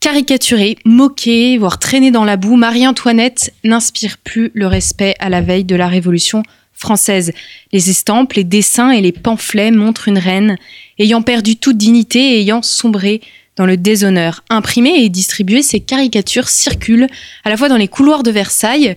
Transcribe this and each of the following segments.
Caricaturée, moquée, voire traînée dans la boue, Marie-Antoinette n'inspire plus le respect à la veille de la Révolution française. Les estampes, les dessins et les pamphlets montrent une reine ayant perdu toute dignité et ayant sombré dans le déshonneur. Imprimées et distribuées, ces caricatures circulent à la fois dans les couloirs de Versailles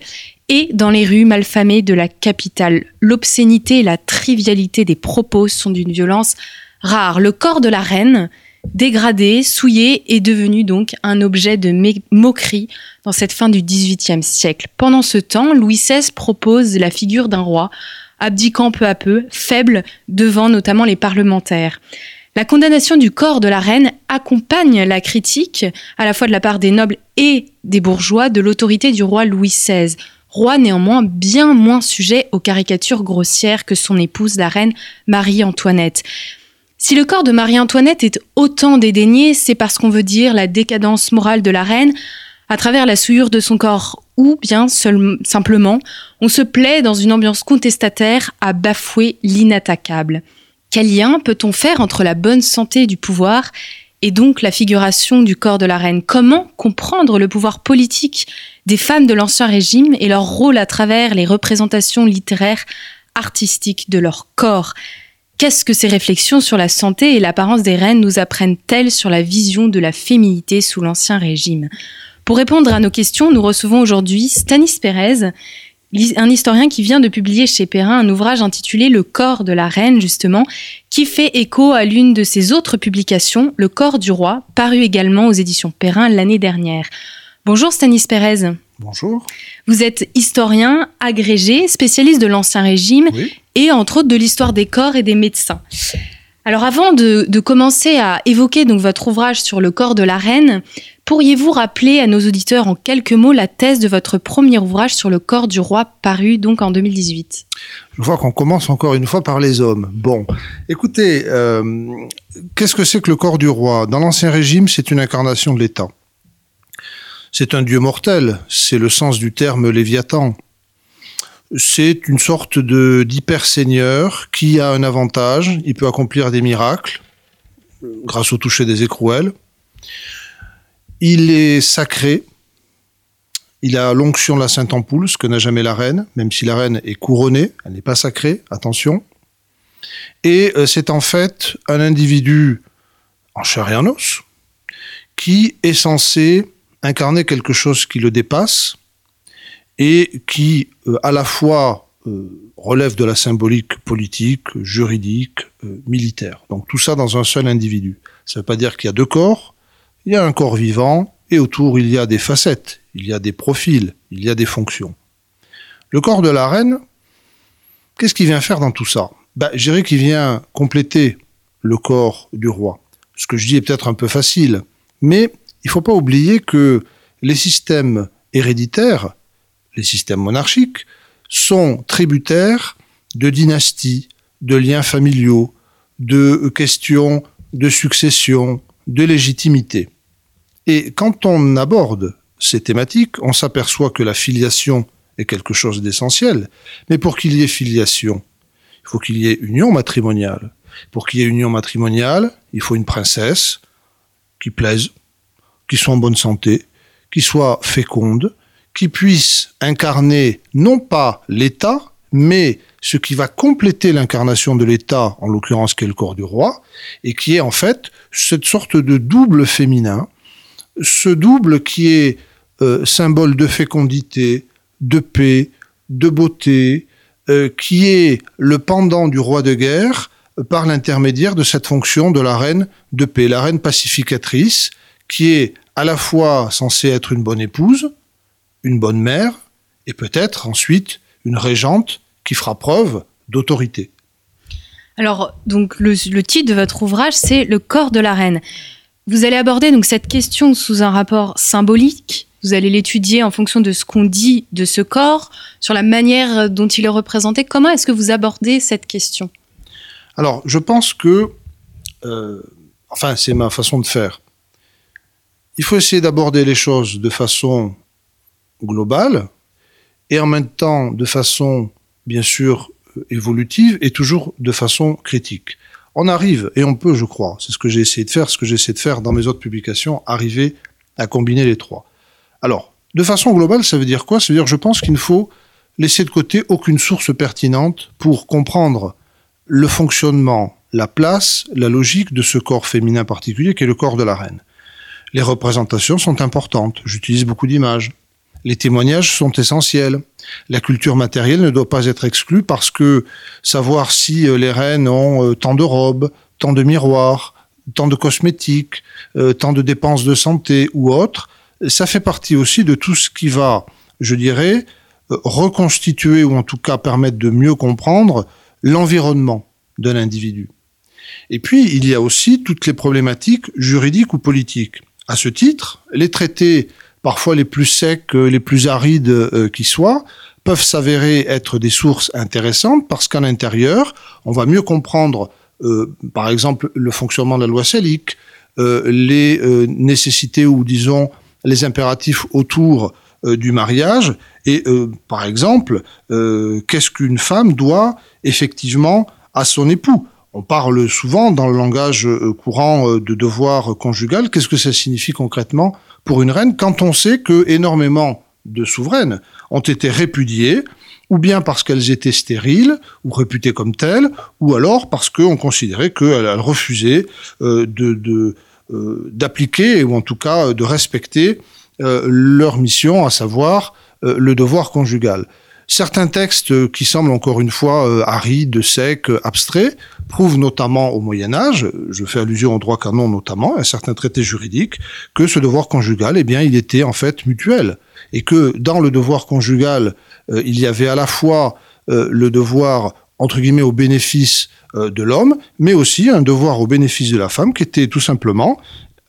et dans les rues malfamées de la capitale. L'obscénité et la trivialité des propos sont d'une violence rare. Le corps de la reine, dégradé, souillé, est devenu donc un objet de moquerie dans cette fin du XVIIIe siècle. Pendant ce temps, Louis XVI propose la figure d'un roi, abdiquant peu à peu, faible devant notamment les parlementaires. La condamnation du corps de la reine accompagne la critique, à la fois de la part des nobles et des bourgeois, de l'autorité du roi Louis XVI, roi néanmoins bien moins sujet aux caricatures grossières que son épouse, la reine Marie-Antoinette. Si le corps de Marie-Antoinette est autant dédaigné, c'est parce qu'on veut dire la décadence morale de la reine à travers la souillure de son corps, ou bien simplement, on se plaît dans une ambiance contestataire à bafouer l'inattaquable. Quel lien peut-on faire entre la bonne santé du pouvoir et donc la figuration du corps de la reine? Comment comprendre le pouvoir politique des femmes de l'Ancien Régime et leur rôle à travers les représentations littéraires artistiques de leur corps? Qu'est-ce que ces réflexions sur la santé et l'apparence des reines nous apprennent-elles sur la vision de la féminité sous l'Ancien Régime? Pour répondre à nos questions, nous recevons aujourd'hui Stanis Pérez, un historien qui vient de publier chez Perrin un ouvrage intitulé Le corps de la reine, justement, qui fait écho à l'une de ses autres publications, Le corps du roi, paru également aux éditions Perrin l'année dernière. Bonjour Stanis Pérez. Bonjour. Vous êtes historien, agrégé, spécialiste de l'Ancien Régime et entre autres de l'histoire des corps et des médecins. Alors avant de, commencer à évoquer donc votre ouvrage sur le corps de la reine, pourriez-vous rappeler à nos auditeurs en quelques mots la thèse de votre premier ouvrage sur le corps du roi paru donc en 2018 Je vois qu'on commence encore une fois par les hommes. Bon, écoutez, euh, qu'est-ce que c'est que le corps du roi? Dans l'Ancien Régime, c'est une incarnation de l'État. C'est un dieu mortel, c'est le sens du terme Léviathan. C'est une sorte de d'hyper-seigneur qui a un avantage, il peut accomplir des miracles grâce au toucher des écrouelles. Il est sacré, il a l'onction de la Sainte Ampoule, ce que n'a jamais la reine, même si la reine est couronnée, elle n'est pas sacrée, attention. Et euh, c'est en fait un individu en chair et en os qui est censé incarner quelque chose qui le dépasse et qui euh, à la fois euh, relève de la symbolique politique, juridique, euh, militaire. Donc tout ça dans un seul individu. Ça ne veut pas dire qu'il y a deux corps, il y a un corps vivant et autour il y a des facettes, il y a des profils, il y a des fonctions. Le corps de la reine, qu'est-ce qu'il vient faire dans tout ça? Ben, Je dirais qu'il vient compléter le corps du roi. Ce que je dis est peut-être un peu facile, mais il ne faut pas oublier que les systèmes héréditaires, les systèmes monarchiques, sont tributaires de dynasties, de liens familiaux, de questions de succession, de légitimité. Et quand on aborde ces thématiques, on s'aperçoit que la filiation est quelque chose d'essentiel. Mais pour qu'il y ait filiation, il faut qu'il y ait union matrimoniale. Pour qu'il y ait union matrimoniale, il faut une princesse qui plaise, qui soit en bonne santé, qui soit féconde, qui puisse incarner non pas l'État, mais ce qui va compléter l'incarnation de l'État, en l'occurrence qui est le corps du roi, et qui est en fait cette sorte de double féminin, ce double qui est euh, symbole de fécondité, de paix, de beauté, euh, qui est le pendant du roi de guerre par l'intermédiaire de cette fonction de la reine de paix, la reine pacificatrice, qui est à la fois censée être une bonne épouse, une bonne mère, et peut-être ensuite une régente qui fera preuve d'autorité. Alors, donc, le, titre de votre ouvrage, c'est Le corps de la reine. Vous allez aborder donc cette question sous un rapport symbolique, vous allez l'étudier en fonction de ce qu'on dit de ce corps, sur la manière dont il est représenté. Comment est-ce que vous abordez cette question? Alors, je pense que, euh, enfin, c'est ma façon de faire. Il faut essayer d'aborder les choses de façon globale et en même temps de façon, bien sûr, évolutive et toujours de façon critique. On arrive, et on peut, je crois, c'est ce que j'ai essayé de faire, ce que j'essaie de faire dans mes autres publications, arriver à combiner les trois. Alors, de façon globale, ça veut dire quoi? Ça veut dire, je pense qu'il ne faut laisser de côté aucune source pertinente pour comprendre le fonctionnement, la place, la logique de ce corps féminin particulier qui est le corps de la reine. Les représentations sont importantes, j'utilise beaucoup d'images. Les témoignages sont essentiels. La culture matérielle ne doit pas être exclue parce que savoir si euh, les reines ont euh, tant de robes, tant de miroirs, tant de cosmétiques, euh, tant de dépenses de santé ou autres, ça fait partie aussi de tout ce qui va, je dirais, reconstituer ou en tout cas permettre de mieux comprendre l'environnement d'un individu. Et puis, il y a aussi toutes les problématiques juridiques ou politiques. À ce titre, les traités parfois les plus secs, les plus arides euh, qui soient, peuvent s'avérer être des sources intéressantes parce qu'à l'intérieur, on va mieux comprendre, euh, par exemple, le fonctionnement de la loi salique, euh, les nécessités ou disons les impératifs autour du mariage et, par exemple, qu'est-ce qu'une femme doit effectivement à son époux. On parle souvent dans le langage courant de devoir conjugal. Qu'est-ce que ça signifie concrètement pour une reine quand on sait que énormément de souveraines ont été répudiées, ou bien parce qu'elles étaient stériles ou réputées comme telles, ou alors parce qu'on considérait qu'elles refusaient euh, euh, d'appliquer ou en tout cas de respecter euh, leur mission, à savoir le devoir conjugal. Certains textes qui semblent encore une fois arides, secs, abstraits, prouvent notamment au Moyen Âge, je fais allusion au droit canon notamment, à certains traités juridiques, que ce devoir conjugal, eh bien, il était en fait mutuel, et que dans le devoir conjugal, euh, il y avait à la fois euh, le devoir entre guillemets au bénéfice euh, de l'homme, mais aussi un devoir au bénéfice de la femme, qui était tout simplement,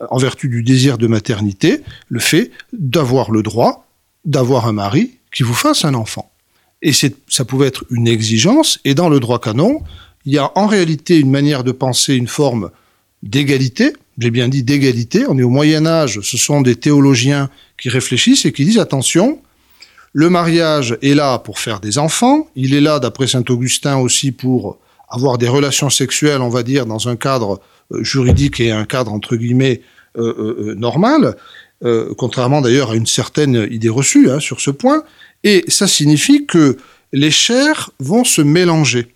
en vertu du désir de maternité, le fait d'avoir le droit d'avoir un mari qui vous fasse un enfant. Et ça pouvait être une exigence, et dans le droit canon, il y a en réalité une manière de penser, une forme d'égalité. J'ai bien dit d'égalité. On est au Moyen Âge. Ce sont des théologiens qui réfléchissent et qui disent attention, le mariage est là pour faire des enfants. Il est là, d'après saint Augustin aussi, pour avoir des relations sexuelles, on va dire, dans un cadre euh, juridique et un cadre entre guillemets euh, euh, normal, contrairement d'ailleurs à une certaine idée reçue hein, sur ce point. Et ça signifie que les chairs vont se mélanger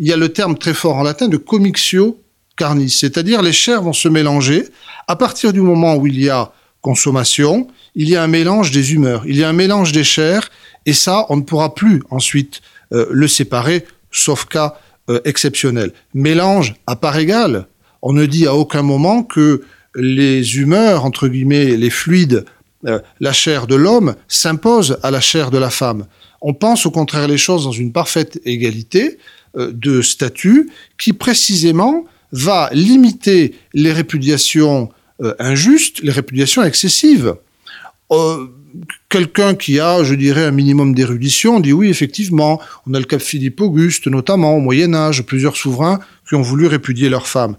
il y a le terme très fort en latin de commixio carnis, c'est-à-dire les chairs vont se mélanger. À partir du moment où il y a consommation, il y a un mélange des humeurs, il y a un mélange des chairs, et ça, on ne pourra plus ensuite euh, le séparer, sauf cas euh, exceptionnel. Mélange à part égale. On ne dit à aucun moment que les humeurs, entre guillemets, les fluides, euh, la chair de l'homme s'impose à la chair de la femme. On pense au contraire les choses dans une parfaite égalité, euh, de statut qui précisément va limiter les répudiations euh, injustes, les répudiations excessives. Quelqu'un qui a, je dirais, un minimum d'érudition dit oui, effectivement, on a le cas Philippe Auguste, notamment au Moyen Âge, plusieurs souverains qui ont voulu répudier leurs femmes.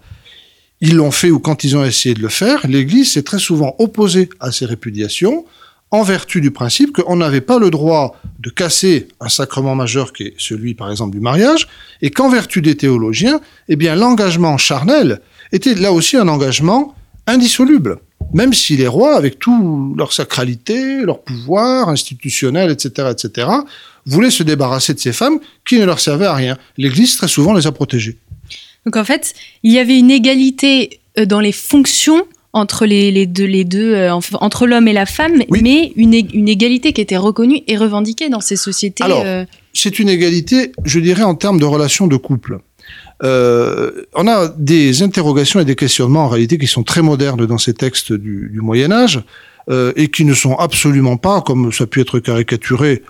Ils l'ont fait ou quand ils ont essayé de le faire, l'Église s'est très souvent opposée à ces répudiations en vertu du principe qu'on n'avait pas le droit de casser un sacrement majeur qui est celui, par exemple, du mariage, et qu'en vertu des théologiens, eh bien, l'engagement charnel était là aussi un engagement indissoluble. Même si les rois, avec toute leur sacralité, leur pouvoir institutionnel, etc., etc., voulaient se débarrasser de ces femmes qui ne leur servaient à rien. L'Église, très souvent, les a protégées. Donc, en fait, il y avait une égalité euh, dans les fonctions entre les, deux, les deux euh, entre l'homme et la femme, mais une, une, égalité qui était reconnue et revendiquée dans ces sociétés. Alors, euh, c'est une égalité, je dirais, en termes de relations de couple. Euh, on a des interrogations et des questionnements en réalité qui sont très modernes dans ces textes du, du Moyen Âge et qui ne sont absolument pas, comme ça a pu être caricaturé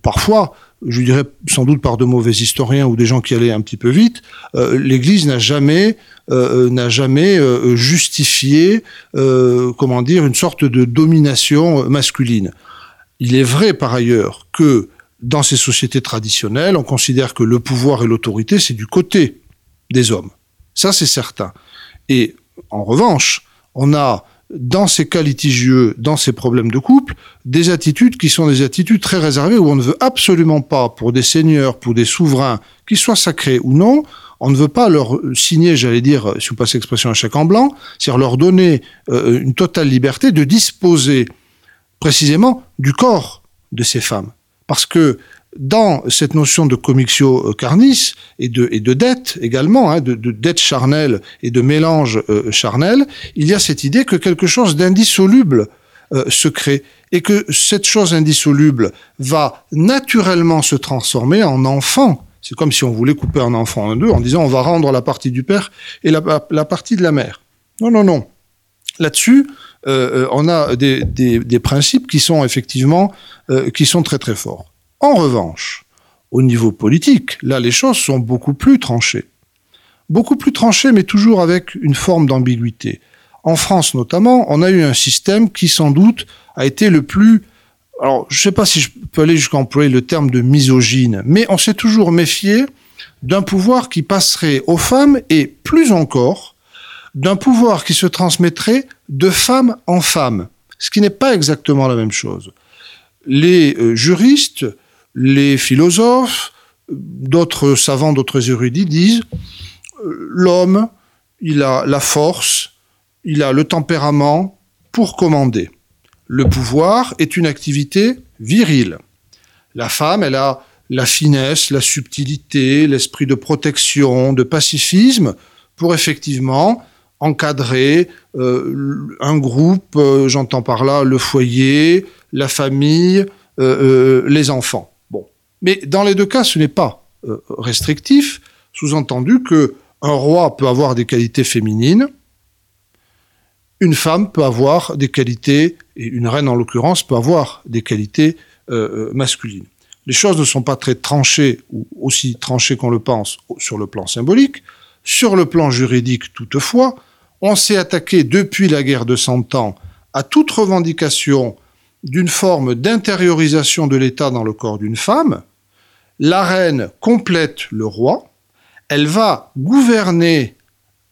parfois, je dirais sans doute par de mauvais historiens ou des gens qui allaient un petit peu vite, euh, l'Église n'a jamais euh, n'a jamais justifié, comment dire, une sorte de domination masculine. Il est vrai par ailleurs que dans ces sociétés traditionnelles, on considère que le pouvoir et l'autorité, c'est du côté des hommes. Ça, c'est certain. Et en revanche, on a dans ces cas litigieux, dans ces problèmes de couple, des attitudes qui sont des attitudes très réservées où on ne veut absolument pas, pour des seigneurs, pour des souverains, qu'ils soient sacrés ou non, on ne veut pas leur signer, j'allais dire, si vous passez l'expression, un chèque en blanc, c'est-à-dire leur donner euh, une totale liberté de disposer précisément du corps de ces femmes. Parce que dans cette notion de commixio carnis et de, et de dette également, hein, de, dette charnelle et de mélange euh, charnel, il y a cette idée que quelque chose d'indissoluble euh, se crée et que cette chose indissoluble va naturellement se transformer en enfant. C'est comme si on voulait couper un enfant en deux en disant on va rendre la partie du père et la, partie de la mère. Non, non, non. Là-dessus, euh, on a des, des, principes qui sont effectivement qui sont très très forts. En revanche, au niveau politique, là, les choses sont beaucoup plus tranchées. Beaucoup plus tranchées, mais toujours avec une forme d'ambiguïté. En France notamment, on a eu un système qui sans doute a été le plus... Alors, je ne sais pas si je peux aller jusqu'à employer le terme de misogyne, mais on s'est toujours méfié d'un pouvoir qui passerait aux femmes et, plus encore, d'un pouvoir qui se transmettrait de femme en femme, ce qui n'est pas exactement la même chose. Les euh, juristes les philosophes, d'autres savants, d'autres érudits disent euh, l'homme, il a la force, il a le tempérament pour commander. Le pouvoir est une activité virile. La femme, elle a la finesse, la subtilité, l'esprit de protection, de pacifisme pour effectivement encadrer euh, un groupe, euh, j'entends par là le foyer, la famille, les enfants. Mais dans les deux cas, ce n'est pas euh, restrictif, sous-entendu que un roi peut avoir des qualités féminines, une femme peut avoir des qualités, et une reine en l'occurrence peut avoir des qualités euh, euh, masculines. Les choses ne sont pas très tranchées, ou aussi tranchées qu'on le pense sur le plan symbolique. Sur le plan juridique, toutefois, on s'est attaqué depuis la guerre de Cent Ans à toute revendication d'une forme d'intériorisation de l'État dans le corps d'une femme, la reine complète le roi, elle va gouverner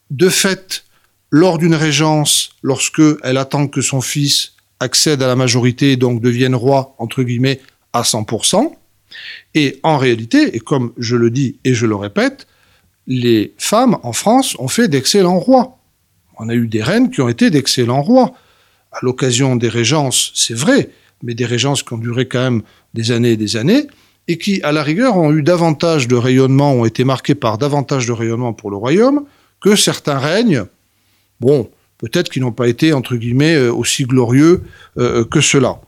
de fait lors d'une régence, lorsque elle attend que son fils accède à la majorité et donc devienne roi, entre guillemets, à 100%. Et en réalité, et comme je le dis et je le répète, les femmes en France ont fait d'excellents rois. On a eu des reines qui ont été d'excellents rois. À l'occasion des régences, c'est vrai, mais des régences qui ont duré quand même des années et des années et qui, à la rigueur, ont eu davantage de rayonnement, ont été marqués par davantage de rayonnement pour le royaume que certains règnes, bon, peut-être qui n'ont pas été, entre guillemets, euh, aussi glorieux euh, que cela.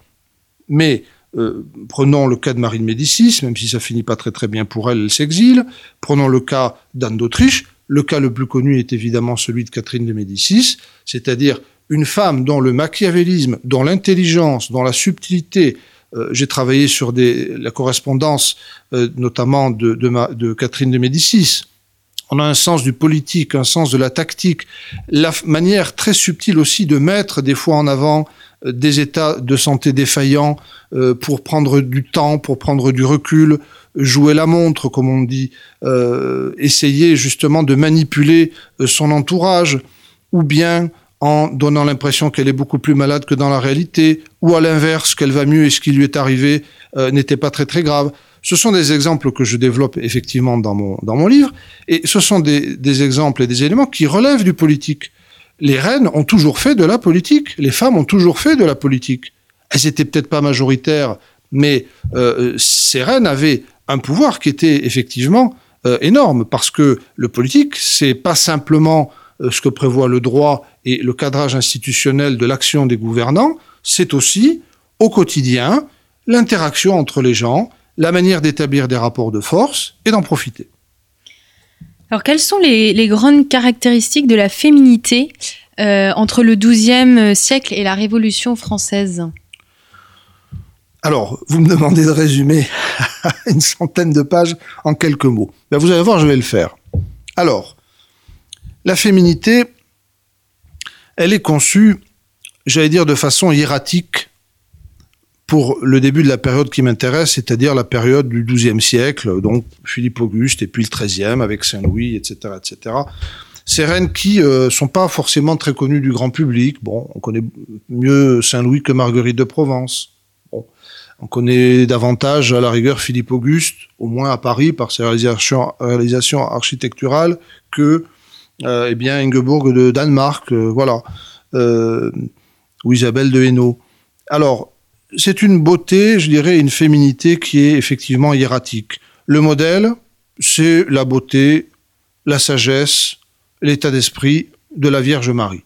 Mais euh, prenons le cas de Marie de Médicis, même si ça finit pas très très bien pour elle, elle s'exile. Prenons le cas d'Anne d'Autriche. Le cas le plus connu est évidemment celui de Catherine de Médicis, c'est-à-dire une femme dont le machiavélisme, dont l'intelligence, dont la subtilité, euh, j'ai travaillé sur des, la correspondance euh, notamment de, de, de, Catherine de Médicis. On a un sens du politique, un sens de la tactique, la manière très subtile aussi de mettre des fois en avant euh, des états de santé défaillants pour prendre du temps, pour prendre du recul, jouer la montre, comme on dit, essayer justement de manipuler son entourage, ou bien en donnant l'impression qu'elle est beaucoup plus malade que dans la réalité, ou à l'inverse, qu'elle va mieux et ce qui lui est arrivé euh, n'était pas très très grave. Ce sont des exemples que je développe effectivement dans mon, dans mon livre, et ce sont des, des exemples et des éléments qui relèvent du politique. Les reines ont toujours fait de la politique, les femmes ont toujours fait de la politique. Elles étaient peut-être pas majoritaires, mais euh, ces reines avaient un pouvoir qui était effectivement euh, énorme, parce que le politique, c'est pas simplement ce que prévoit le droit et le cadrage institutionnel de l'action des gouvernants, c'est aussi, au quotidien, l'interaction entre les gens, la manière d'établir des rapports de force et d'en profiter. Alors, quelles sont les, grandes caractéristiques de la féminité euh, entre le XIIe siècle et la Révolution française? Alors, vous me demandez de résumer une centaine de pages en quelques mots. Ben, vous allez voir, je vais le faire. Alors, la féminité, elle est conçue, j'allais dire, de façon hiératique pour le début de la période qui m'intéresse, c'est-à-dire la période du XIIe siècle, donc Philippe Auguste et puis le XIIIe avec Saint-Louis, etc., etc. Ces reines qui euh, sont pas forcément très connues du grand public. Bon, on connaît mieux Saint-Louis que Marguerite de Provence. Bon, on connaît davantage à la rigueur Philippe Auguste, au moins à Paris par ses réalisations, réalisations architecturales, que eh bien Ingeborg de Danemark, euh, voilà, euh, ou Isabelle de Hainaut. Alors c'est une beauté, je dirais, une féminité qui est effectivement hiératique. Le modèle, c'est la beauté, la sagesse, l'état d'esprit de la Vierge Marie.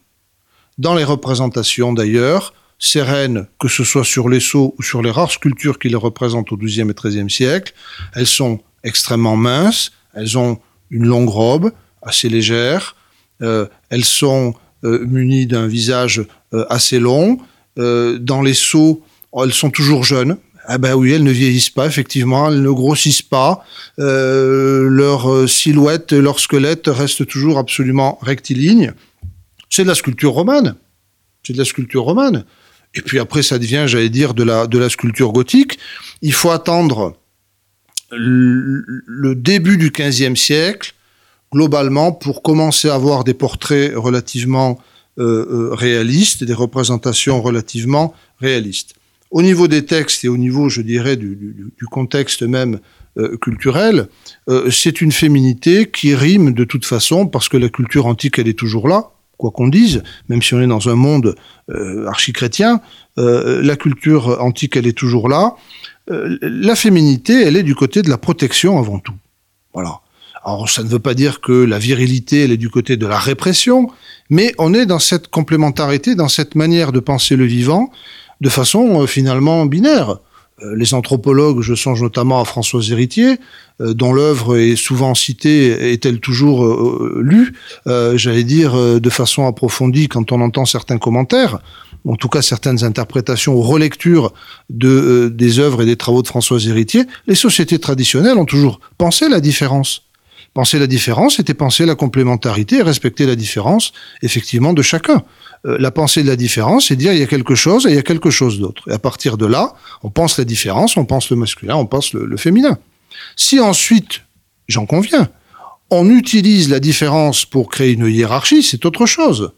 Dans les représentations d'ailleurs, ces reines, que ce soit sur les sceaux ou sur les rares sculptures qui les représentent au XIIe et XIIIe siècle, elles sont extrêmement minces, elles ont une longue robe assez légère, euh, elles sont euh, munies d'un visage euh, assez long. dans les sceaux, Oh, elles sont toujours jeunes. Ah ben oui, elles ne vieillissent pas, effectivement, elles ne grossissent pas. Leur silhouette, leur squelette reste toujours absolument rectiligne. C'est de la sculpture romane. C'est de la sculpture romane. Et puis après, ça devient, j'allais dire, de la, de la sculpture gothique. Il faut attendre le début du XVe siècle, globalement, pour commencer à avoir des portraits relativement euh, euh réalistes, des représentations relativement réalistes. Au niveau des textes et au niveau, je dirais, du, contexte même euh, culturel, c'est une féminité qui rime de toute façon parce que la culture antique, elle est toujours là, quoi qu'on dise, même si on est dans un monde archi-chrétien, la culture antique, elle est toujours là. La féminité, elle est du côté de la protection avant tout. Voilà. Alors, ça ne veut pas dire que la virilité, elle est du côté de la répression, mais on est dans cette complémentarité, dans cette manière de penser le vivant, de façon euh, finalement binaire. Euh, les anthropologues, je songe notamment à Françoise Héritier, euh, dont l'œuvre est souvent citée, est-elle toujours lue, j'allais dire de façon approfondie quand on entend certains commentaires, en tout cas certaines interprétations ou relectures de, des œuvres et des travaux de Françoise Héritier, les sociétés traditionnelles ont toujours pensé la différence. Penser la différence, c'était penser la complémentarité et respecter la différence, effectivement, de chacun. Euh, la pensée de la différence, c'est dire il y a quelque chose et il y a quelque chose d'autre. Et à partir de là, on pense la différence, on pense le masculin, on pense le, le féminin. Si ensuite, j'en conviens, on utilise la différence pour créer une hiérarchie, c'est autre chose.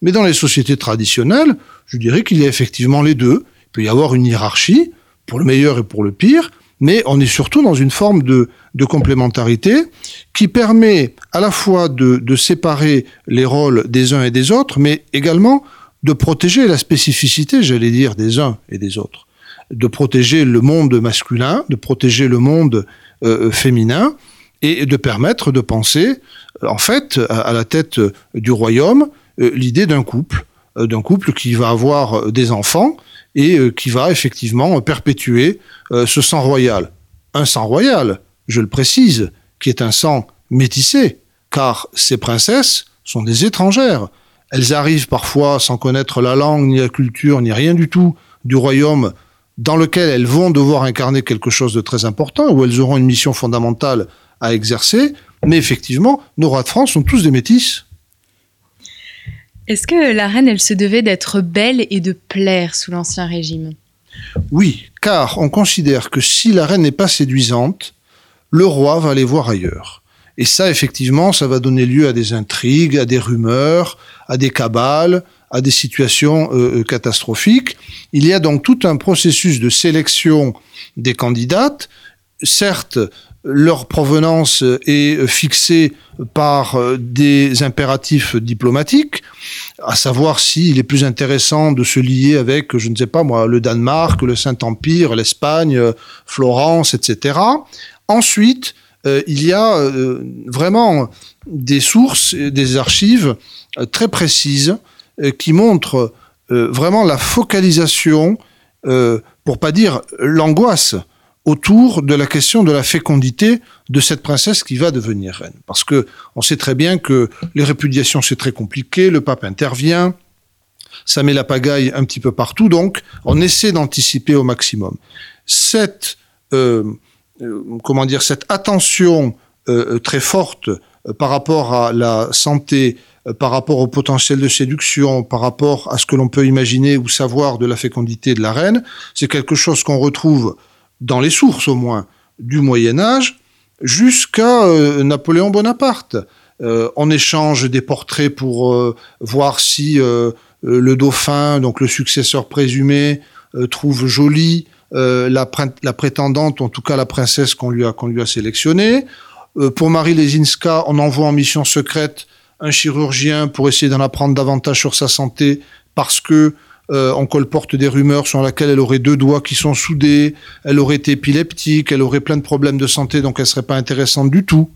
Mais dans les sociétés traditionnelles, je dirais qu'il y a effectivement les deux. Il peut y avoir une hiérarchie, pour le meilleur et pour le pire, mais on est surtout dans une forme de, complémentarité qui permet à la fois de, séparer les rôles des uns et des autres, mais également de protéger la spécificité, j'allais dire, des uns et des autres, de protéger le monde masculin, de protéger le monde euh, féminin, et de permettre de penser, en fait, à, la tête du royaume, euh, l'idée d'un couple, euh, d'un couple qui va avoir des enfants, et euh, qui va effectivement perpétuer euh, ce sang royal. Un sang royal, je le précise, qui est un sang métissé, car ces princesses sont des étrangères. Elles arrivent parfois sans connaître la langue, ni la culture, ni rien du tout du royaume dans lequel elles vont devoir incarner quelque chose de très important, où elles auront une mission fondamentale à exercer. Mais effectivement, nos rois de France sont tous des métis. Est-ce que la reine, elle se devait d'être belle et de plaire sous l'Ancien Régime? Oui, car on considère que si la reine n'est pas séduisante, le roi va aller voir ailleurs. Et ça, effectivement, ça va donner lieu à des intrigues, à des rumeurs, à des cabales, à des situations euh, euh catastrophiques. Il y a donc tout un processus de sélection des candidates. Certes, leur provenance est fixée par euh, des impératifs diplomatiques, à savoir s'il est plus intéressant de se lier avec, je ne sais pas moi, le Danemark, le Saint-Empire, l'Espagne, Florence, etc. Ensuite, euh, il y a euh, vraiment des sources, des archives très précises qui montrent vraiment la focalisation, pour pas dire l'angoisse, autour de la question de la fécondité de cette princesse qui va devenir reine. Parce que on sait très bien que les répudiations, c'est très compliqué, le pape intervient, Ça met la pagaille un petit peu partout, donc on essaie d'anticiper au maximum. Cette, euh, euh, comment dire, cette attention euh, très forte par rapport à la santé, par rapport au potentiel de séduction, par rapport à ce que l'on peut imaginer ou savoir de la fécondité de la reine, c'est quelque chose qu'on retrouve dans les sources au moins du Moyen Âge jusqu'à Napoléon Bonaparte. on échange des portraits pour voir si le dauphin, donc le successeur présumé, trouve joli euh, la, prétendante, en tout cas la princesse qu'on lui a, qu'on lui a sélectionnée. Euh, pour Marie Lesinska, on envoie en mission secrète un chirurgien pour essayer d'en apprendre davantage sur sa santé parce que euh, on colporte des rumeurs sur laquelle elle aurait deux doigts qui sont soudés, elle aurait été épileptique, elle aurait plein de problèmes de santé, donc elle serait pas intéressante du tout.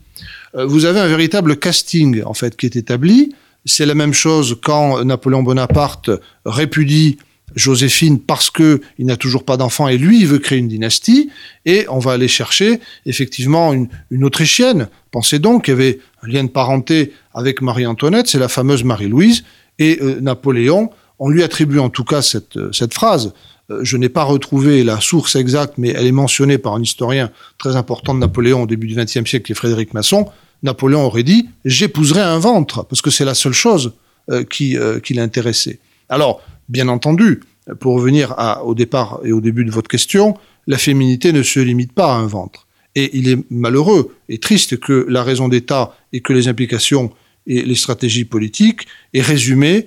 vous avez un véritable casting en fait qui est établi. C'est la même chose quand Napoléon Bonaparte répudie Joséphine parce que il n'a toujours pas d'enfant et lui il veut créer une dynastie et on va aller chercher effectivement une, une Autrichienne. Pensez donc qu'il y avait un lien de parenté avec Marie-Antoinette, c'est la fameuse Marie-Louise et euh, Napoléon. On lui attribue en tout cas cette, euh, phrase. Euh, je n'ai pas retrouvé la source exacte, mais elle est mentionnée par un historien très important de Napoléon au début du XXe siècle, qui est Frédéric Masson. Napoléon aurait dit j'épouserai un ventre parce que c'est la seule chose qui, qui l'intéressait. Alors, Bien entendu, pour revenir au départ et au début de votre question, la féminité ne se limite pas à un ventre. Et il est malheureux et triste que la raison d'État et que les implications et les stratégies politiques aient résumé euh,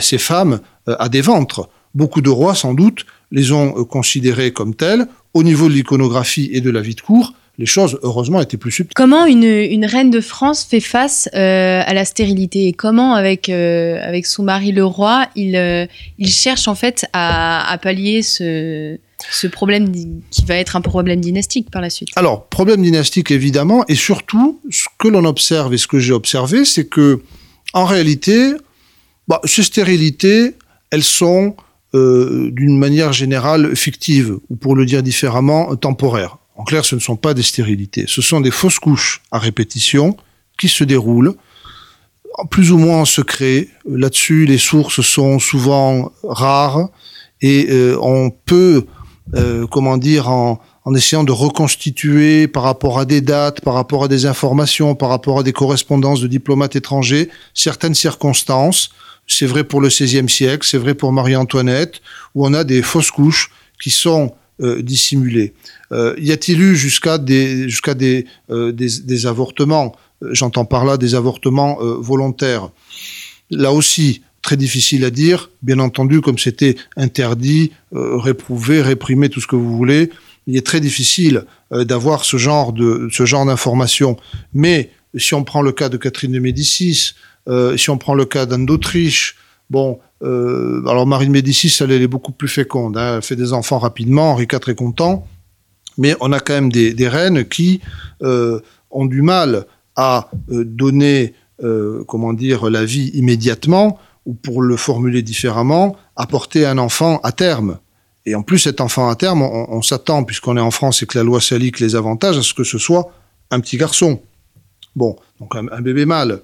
ces femmes euh, à des ventres. Beaucoup de rois, sans doute, les ont euh, considérées comme telles. Au niveau de l'iconographie et de la vie de cour, les choses, heureusement, étaient plus subtiles. Comment une, reine de France fait face euh, à la stérilité et comment, avec, euh, avec son mari le roi, il, euh, il cherche en fait à, pallier ce, ce problème qui va être un problème dynastique par la suite? Alors, problème dynastique évidemment, et surtout, ce que l'on observe et ce que j'ai observé, c'est que, en réalité, bah, ces stérilités, elles sont d'une manière générale fictives, ou pour le dire différemment, temporaires. En clair, ce ne sont pas des stérilités, ce sont des fausses couches à répétition qui se déroulent plus ou moins en secret. Là-dessus, les sources sont souvent rares et euh, on peut, euh, comment dire, en essayant de reconstituer par rapport à des dates, par rapport à des informations, par rapport à des correspondances de diplomates étrangers, certaines circonstances. C'est vrai pour le XVIe siècle, c'est vrai pour Marie-Antoinette, où on a des fausses couches qui sont euh, dissimulées. Euh, y a-t-il eu jusqu'à des, euh, avortements? J'entends par là des avortements volontaires. Là aussi, très difficile à dire. Bien entendu, comme c'était interdit, réprouvé, réprimé, tout ce que vous voulez, il est très difficile d'avoir ce genre ce genre d'informations. Mais si on prend le cas de Catherine de Médicis, si on prend le cas d'Anne d'Autriche, bon, alors Marie de Médicis, elle, est beaucoup plus féconde. Hein, elle fait des enfants rapidement. Henri IV est content mais on a quand même des, reines qui euh, ont du mal à euh, donner, euh, comment dire, la vie immédiatement, ou pour le formuler différemment, apporter un enfant à terme. Et en plus, cet enfant à terme, on, s'attend, puisqu'on est en France et que la loi salique les avantages, à ce que ce soit un petit garçon. Bon, donc un, bébé mâle.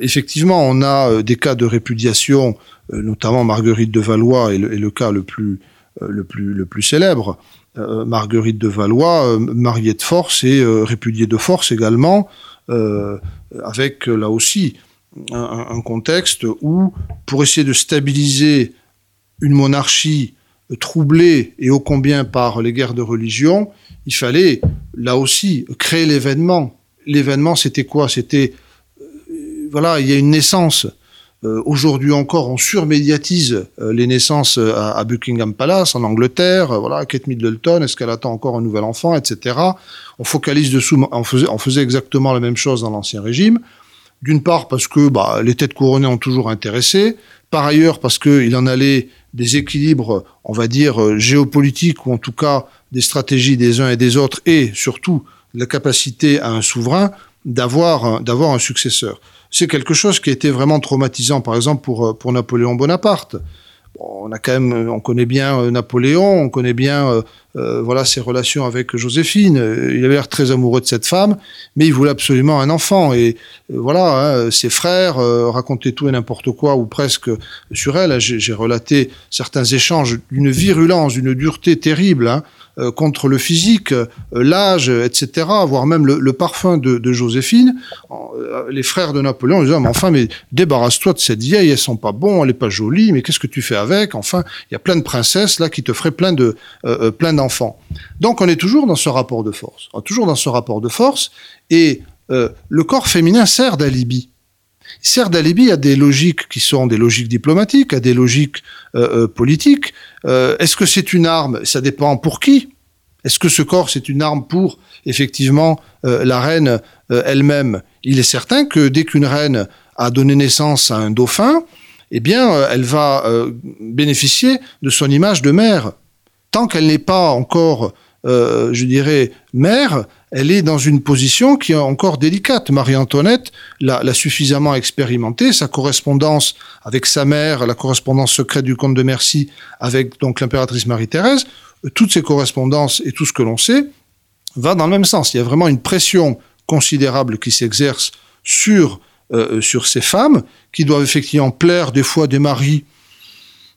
Effectivement, on a des cas de répudiation, notamment Marguerite de Valois est le, cas le plus, le plus, le plus célèbre, euh, Marguerite de Valois, euh, mariée de force et euh, répudiée de force également, avec là aussi un, contexte où, pour essayer de stabiliser une monarchie troublée et ô combien par les guerres de religion, il fallait là aussi créer l'événement. L'événement, c'était quoi? C'était voilà, il y a une naissance. Euh, aujourd'hui encore, on surmédiatise euh, les naissances euh, à, Buckingham Palace, en Angleterre. voilà, Kate Middleton, est-ce qu'elle attend encore un nouvel enfant, etc. On focalise dessous. On faisait, on faisait exactement la même chose dans l'Ancien Régime. D'une part parce que bah, les têtes couronnées ont toujours intéressé. Par ailleurs parce qu'il en allait des équilibres, on va dire, géopolitiques, ou en tout cas des stratégies des uns et des autres, et surtout la capacité à un souverain d'avoir d'avoir un successeur c'est quelque chose qui a été vraiment traumatisant, par exemple, pour, euh, pour Napoléon Bonaparte. on a quand même, on connaît bien euh, Napoléon, on connaît bien, euh, voilà, ses relations avec Joséphine. Il avait l'air très amoureux de cette femme, mais il voulait absolument un enfant. Et voilà, hein, ses frères racontaient tout et n'importe quoi, ou presque sur elle. J'ai relaté certains échanges d'une virulence, d'une dureté terrible. Hein, contre le physique, euh, l'âge, etc., voire même le, parfum de, Joséphine, euh, les frères de Napoléon disaient, mais enfin, mais débarrasse-toi de cette vieille, elles sont pas bonnes, elle est pas jolie, mais qu'est-ce que tu fais avec? Enfin, il y a plein de princesses là qui te feraient plein de plein d'enfants. Donc, on est toujours dans ce rapport de force, toujours dans ce rapport de force, et le corps féminin sert d'alibi sert d'alibi à des logiques qui sont des logiques diplomatiques, à des logiques euh, euh, politiques. Euh, est-ce que c'est une arme? Ça dépend pour qui. Est-ce que ce corps, c'est une arme pour, effectivement, la reine elle-même? Il est certain que dès qu'une reine a donné naissance à un dauphin, eh bien, elle va bénéficier de son image de mère. Tant qu'elle n'est pas encore, je dirais, mère, elle est dans une position qui est encore délicate. Marie-Antoinette l'a suffisamment expérimenté, sa correspondance avec sa mère, la correspondance secrète du comte de Mercy avec donc l'impératrice Marie-Thérèse, toutes ces correspondances et tout ce que l'on sait va dans le même sens. Il y a vraiment une pression considérable qui s'exerce sur euh, sur ces femmes qui doivent effectivement plaire des fois des maris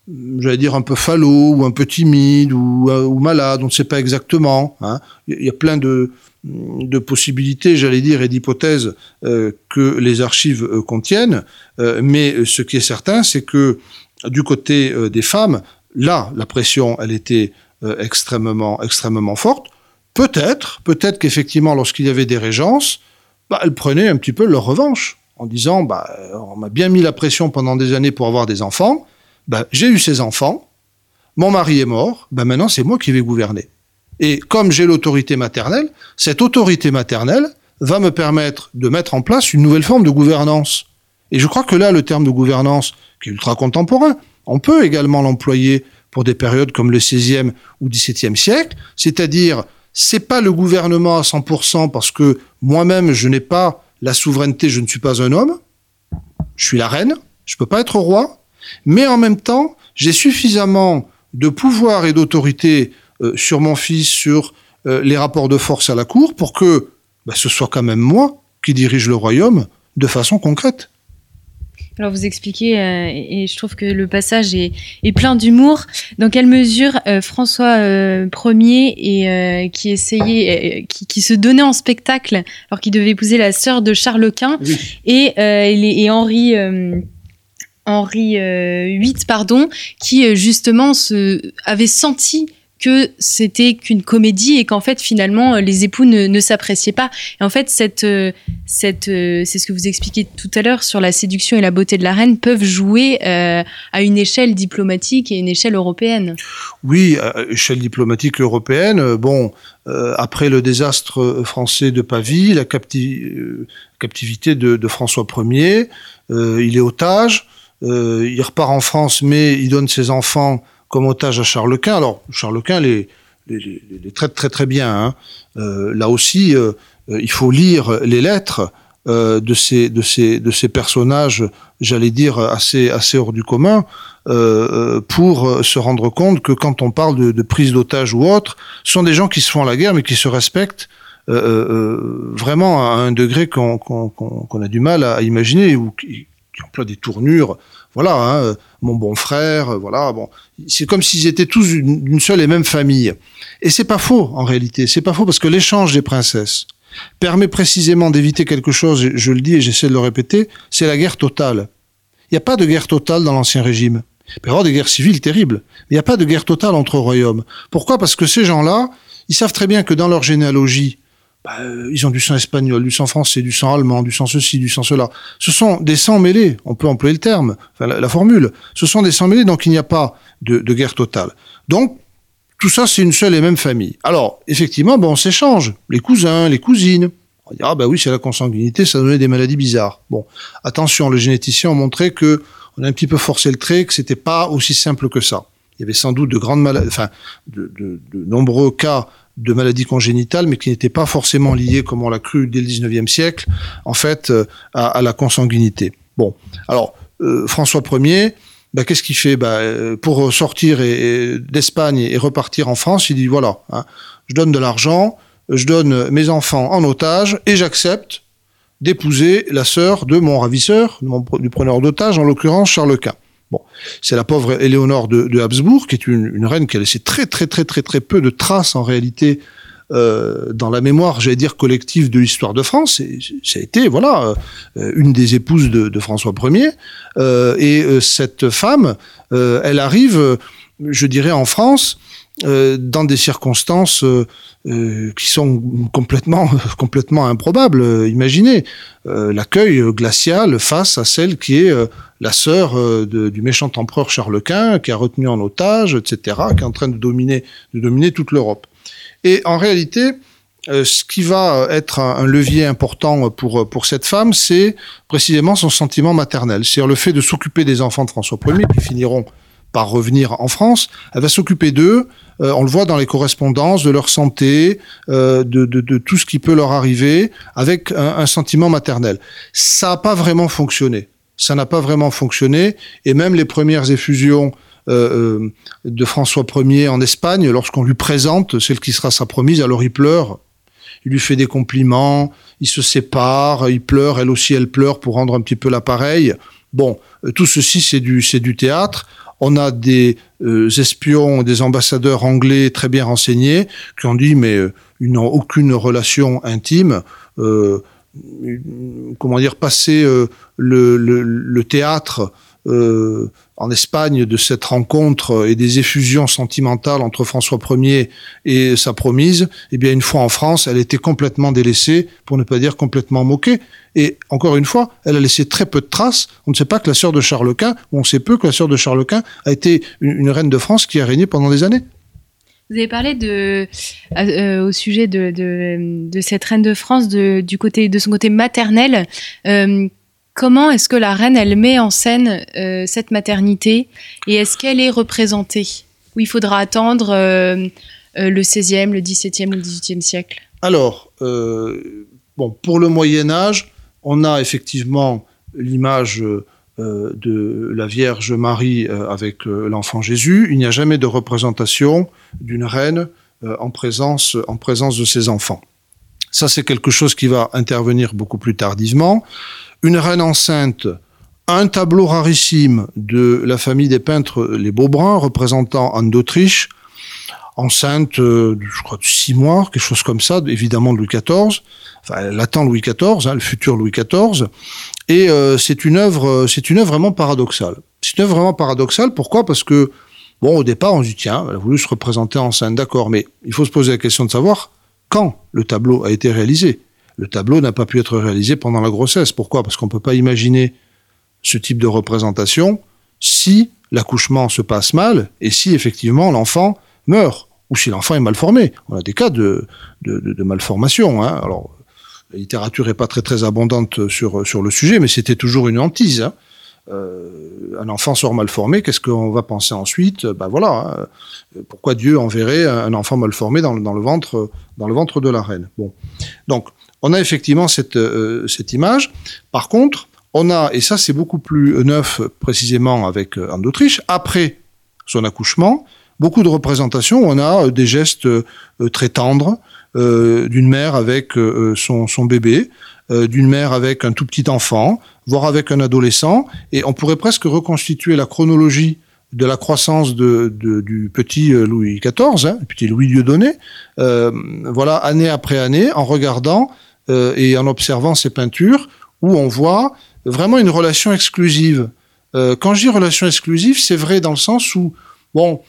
j'allais dire un peu falot ou un peu timide ou, euh, malade, on ne sait pas exactement. Hein. Il y a plein de, de possibilités, j'allais dire, et d'hypothèses euh, que les archives euh, contiennent. Mais ce qui est certain, c'est que du côté des femmes, là, la pression, elle était extrêmement, extrêmement forte. Peut-être, peut-être qu'effectivement, lorsqu'il y avait des régences, bah, elles prenaient un petit peu leur revanche en disant, bah, on m'a bien mis la pression pendant des années pour avoir des enfants. Bah, j'ai eu ces enfants. Mon mari est mort. Bah, maintenant, c'est moi qui vais gouverner. Et comme j'ai l'autorité maternelle, cette autorité maternelle va me permettre de mettre en place une nouvelle forme de gouvernance. Et je crois que là, le terme de gouvernance, qui est ultra contemporain, on peut également l'employer pour des périodes comme le XVIe ou XVIIe siècle, c'est-à-dire, c'est pas le gouvernement à 100% parce que moi-même, je n'ai pas la souveraineté, je ne suis pas un homme, je suis la reine, je peux pas être roi, mais en même temps, j'ai suffisamment de pouvoir et d'autorité euh, sur mon fils, sur euh, les rapports de force à la cour, pour que bah, ce soit quand même moi qui dirige le royaume de façon concrète. Alors vous expliquez, euh, et je trouve que le passage est, plein d'humour. Dans quelle mesure François Ier, et, qui essayait, qui, se donnait en spectacle alors qu'il devait épouser la sœur de Charles Quint et, et, Henri Henri VIII, pardon, qui justement se, avait senti que c'était qu'une comédie et qu'en fait finalement les époux ne, s'appréciaient pas. Et en fait cette euh, cette euh, c'est ce que vous expliquez tout à l'heure sur la séduction et la beauté de la reine peuvent jouer euh, à une échelle diplomatique et une échelle européenne. Oui, à échelle diplomatique européenne. Bon, après le désastre français de Pavie, la captivité de, François Ier, il est otage. Il repart en France, mais il donne ses enfants comme otage à Charles Quint. Alors, Charles Quint les, les, les, traite très très bien. Hein. Euh, là aussi, euh, euh, il faut lire les lettres de, ces, de, ces, de ces personnages, j'allais dire, assez, assez hors du commun, pour se rendre compte que quand on parle de, de prise d'otage ou autre, ce sont des gens qui se font la guerre, mais qui se respectent vraiment à un degré qu'on a du mal à imaginer, ou qui, qui emploient des tournures voilà, hein, mon bon frère, voilà, bon, c'est comme s'ils étaient tous d'une seule et même famille. Et c'est pas faux en réalité, c'est pas faux parce que l'échange des princesses permet précisément d'éviter quelque chose, je le dis et j'essaie de le répéter, c'est la guerre totale. Il n'y a pas de guerre totale dans l'ancien régime. Il peut y avoir des guerres civiles terribles, mais il n'y a pas de guerre totale entre royaumes. Pourquoi? Parce que ces gens-là, ils savent très bien que dans leur généalogie, bah, euh, ils ont du sang espagnol, du sang français, du sang allemand, du sang ceci, du sang cela. Ce sont des sangs mêlés, on peut employer le terme, enfin la, formule. Ce sont des sangs mêlés, donc il n'y a pas de, guerre totale. Donc, tout ça, c'est une seule et même famille. Alors, effectivement, bon, on s'échange. Les cousins, les cousines. On dira, ah bah oui, c'est la consanguinité, ça donnait des maladies bizarres. Bon, attention, les généticiens ont montré que on a un petit peu forcé le trait, que c'était pas aussi simple que ça. Il y avait sans doute de grandes maladies, enfin, de, de nombreux cas de maladies congénitales, mais qui n'étaient pas forcément liées, comme on l'a cru dès le 19e siècle, en fait, euh, à, la consanguinité. Bon, alors, euh, François Ier, bah, qu'est-ce qu'il fait? Bah, Pour sortir d'Espagne et repartir en France, il dit voilà, hein, je donne de l'argent, je donne mes enfants en otage et j'accepte d'épouser la sœur de mon ravisseur, du preneur d'otage, en l'occurrence Charles Quint. Bon, c'est la pauvre Éléonore de, Habsbourg, qui est une, reine qui a laissé très très très très très peu de traces en réalité euh, dans la mémoire, j'allais dire collective de l'histoire de France. Ça a été voilà euh, une des épouses de, François Ier. Euh, et cette femme, elle arrive, je dirais, en France euh, dans des circonstances euh, euh, qui sont complètement, complètement improbables. Imaginez l'accueil glacial face à celle qui est la sœur du méchant empereur Charles Quint, qui a retenu en otage, etc., qui est en train de dominer, de dominer toute l'Europe. Et en réalité, ce qui va être un, levier important pour, pour cette femme, c'est précisément son sentiment maternel. C'est-à-dire le fait de s'occuper des enfants de François Ier, qui finiront par revenir en France. Elle va s'occuper d'eux, euh, on le voit dans les correspondances, de leur santé, euh, de, tout ce qui peut leur arriver, avec un, sentiment maternel. Ça n'a pas vraiment fonctionné. Ça n'a pas vraiment fonctionné, et même les premières effusions euh, de François Ier en Espagne, lorsqu'on lui présente celle qui sera sa promise, alors il pleure, il lui fait des compliments, il se sépare, il pleure, elle aussi elle pleure pour rendre un petit peu l'appareil. Bon, tout ceci c'est du c'est du théâtre. On a des euh, espions, des ambassadeurs anglais très bien renseignés qui ont dit mais euh, ils n'ont aucune relation intime. Euh, comment dire, passer le, théâtre en Espagne de cette rencontre et des effusions sentimentales entre François Ier et sa promise, eh bien une fois en France, elle était complètement délaissée, pour ne pas dire complètement moquée. Et encore une fois, elle a laissé très peu de traces. On ne sait pas que la sœur de Charles Quint, ou on sait peu que la sœur de Charles Quint a été une, reine de France qui a régné pendant des années. Vous avez parlé de, euh, au sujet de, de, cette reine de France, de, du côté, de son côté maternel. Euh, Comment est-ce que la reine, elle met en scène euh, cette maternité et est-ce qu'elle est représentée? Ou il faudra attendre euh, euh, le 16e, le 17e ou le 18e siècle? Alors, bon, pour le Moyen Âge, on a effectivement l'image de la Vierge Marie avec l'enfant Jésus. Il n'y a jamais de représentation d'une reine en, présence, en présence de ses enfants. Ça, c'est quelque chose qui va intervenir beaucoup plus tardivement une reine enceinte, un tableau rarissime de la famille des peintres les Beaubrun, représentant Anne d'Autriche, enceinte, euh, je crois, de six mois, quelque chose comme ça, évidemment de Louis XIV. Enfin, elle attend Louis XIV, hein, le futur Louis XIV. Et euh, c'est une œuvre, euh, c'est une œuvre vraiment paradoxale. C'est une œuvre vraiment paradoxale. Pourquoi? Parce que, bon, au départ, on se dit, tiens, elle a voulu se représenter enceinte, d'accord, mais il faut se poser la question de savoir quand le tableau a été réalisé le tableau n'a pas pu être réalisé pendant la grossesse. Pourquoi? Parce qu'on ne peut pas imaginer ce type de représentation si l'accouchement se passe mal et si effectivement l'enfant meurt ou si l'enfant est mal formé. On a des cas de, malformation. Hein. Alors, la littérature n'est pas très très abondante sur, sur le sujet, mais c'était toujours une hantise. Hein. Euh, un enfant sort mal formé, qu'est-ce qu'on va penser ensuite? Ben voilà, hein. pourquoi Dieu enverrait un enfant mal formé dans, dans, le ventre, dans le ventre de la reine? Bon, donc on a effectivement cette, euh, cette image. Par contre, on a, et ça c'est beaucoup plus neuf précisément avec euh, Anne d'Autriche, après son accouchement, beaucoup de représentations on a euh, des gestes très tendres d'une mère avec son, bébé, d'une mère avec un tout petit enfant, voire avec un adolescent, et on pourrait presque reconstituer la chronologie de la croissance de, du petit Louis XIV, hein, petit Louis Dieudonné, voilà, année après année, en regardant euh, et en observant ces peintures où on voit vraiment une relation exclusive. Euh, quand je dis relation exclusive, c'est vrai dans le sens où, bon,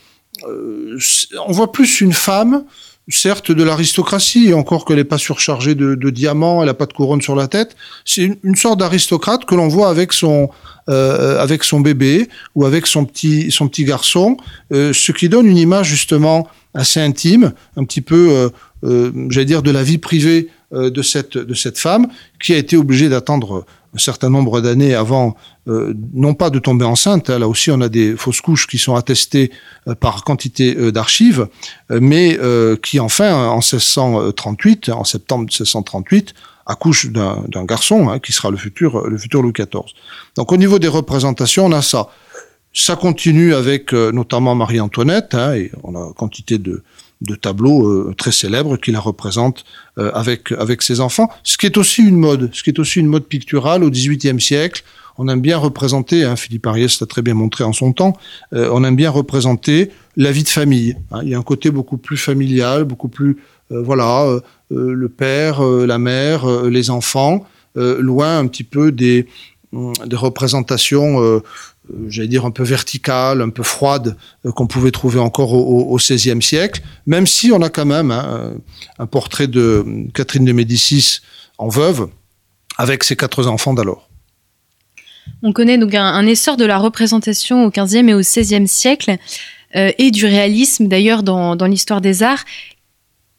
euh, on voit plus une femme, certes de l'aristocratie, encore qu'elle n'est pas surchargée de, diamants, elle n'a pas de couronne sur la tête, c'est une, sorte d'aristocrate que l'on voit avec son, avec son bébé ou avec son petit, son petit garçon, ce qui donne une image justement assez intime, un petit peu, j'allais dire, de la vie privée de cette de cette femme qui a été obligée d'attendre un certain nombre d'années avant euh, non pas de tomber enceinte hein, là aussi on a des fausses couches qui sont attestées euh, par quantité d'archives mais qui enfin en 1638 en septembre 1638 accouche d'un garçon hein, qui sera le futur le futur Louis XIV donc au niveau des représentations on a ça. Ça continue avec notamment Marie-Antoinette, hein, et on a quantité de, de tableaux très célèbres qui la représentent avec avec ses enfants. Ce qui est aussi une mode, ce qui est aussi une mode picturale au XVIIIe siècle. On aime bien représenter, hein, Philippe Ariès l'a très bien montré en son temps, on aime bien représenter la vie de famille. Hein. Il y a un côté beaucoup plus familial, beaucoup plus voilà le père, la mère, les enfants, loin un petit peu des des représentations, euh, euh, j'allais dire un peu verticales, un peu froides, euh, qu'on pouvait trouver encore au, XVIe siècle, même si on a quand même hein, un portrait de Catherine de Médicis en veuve, avec ses quatre enfants d'alors. On connaît donc un, essor de la représentation au XVe et au XVIe siècle, et du réalisme d'ailleurs dans, l'histoire des arts.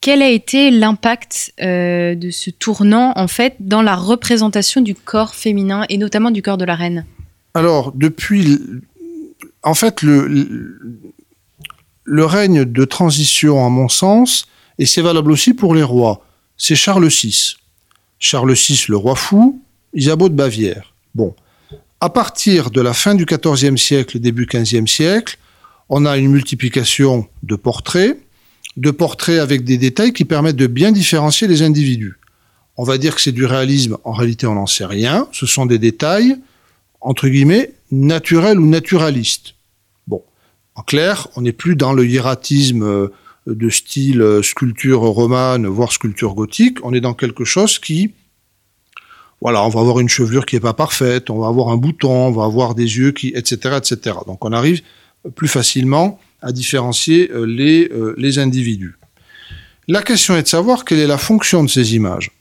Quel a été l'impact euh, de ce tournant en fait dans la représentation du corps féminin et notamment du corps de la reine? Alors depuis, en fait le, règne de transition à mon sens et c'est valable aussi pour les rois, c'est Charles VI. Charles VI, le roi fou, Isabeau de Bavière. Bon, à partir de la fin du XIVe siècle, début XVe siècle, on a une multiplication de portraits de portraits avec des détails qui permettent de bien différencier les individus. On va dire que c'est du réalisme, en réalité on n'en sait rien, ce sont des détails, entre guillemets, naturels ou naturalistes. Bon, en clair, on n'est plus dans le hiératisme euh, de style euh, sculpture romane, voire sculpture gothique, on est dans quelque chose qui, voilà, on va avoir une chevelure qui n'est pas parfaite, on va avoir un bouton, on va avoir des yeux qui, etc., etc. Donc on arrive plus facilement à différencier euh, les, euh, les individus. La question est de savoir quelle est la fonction de ces images.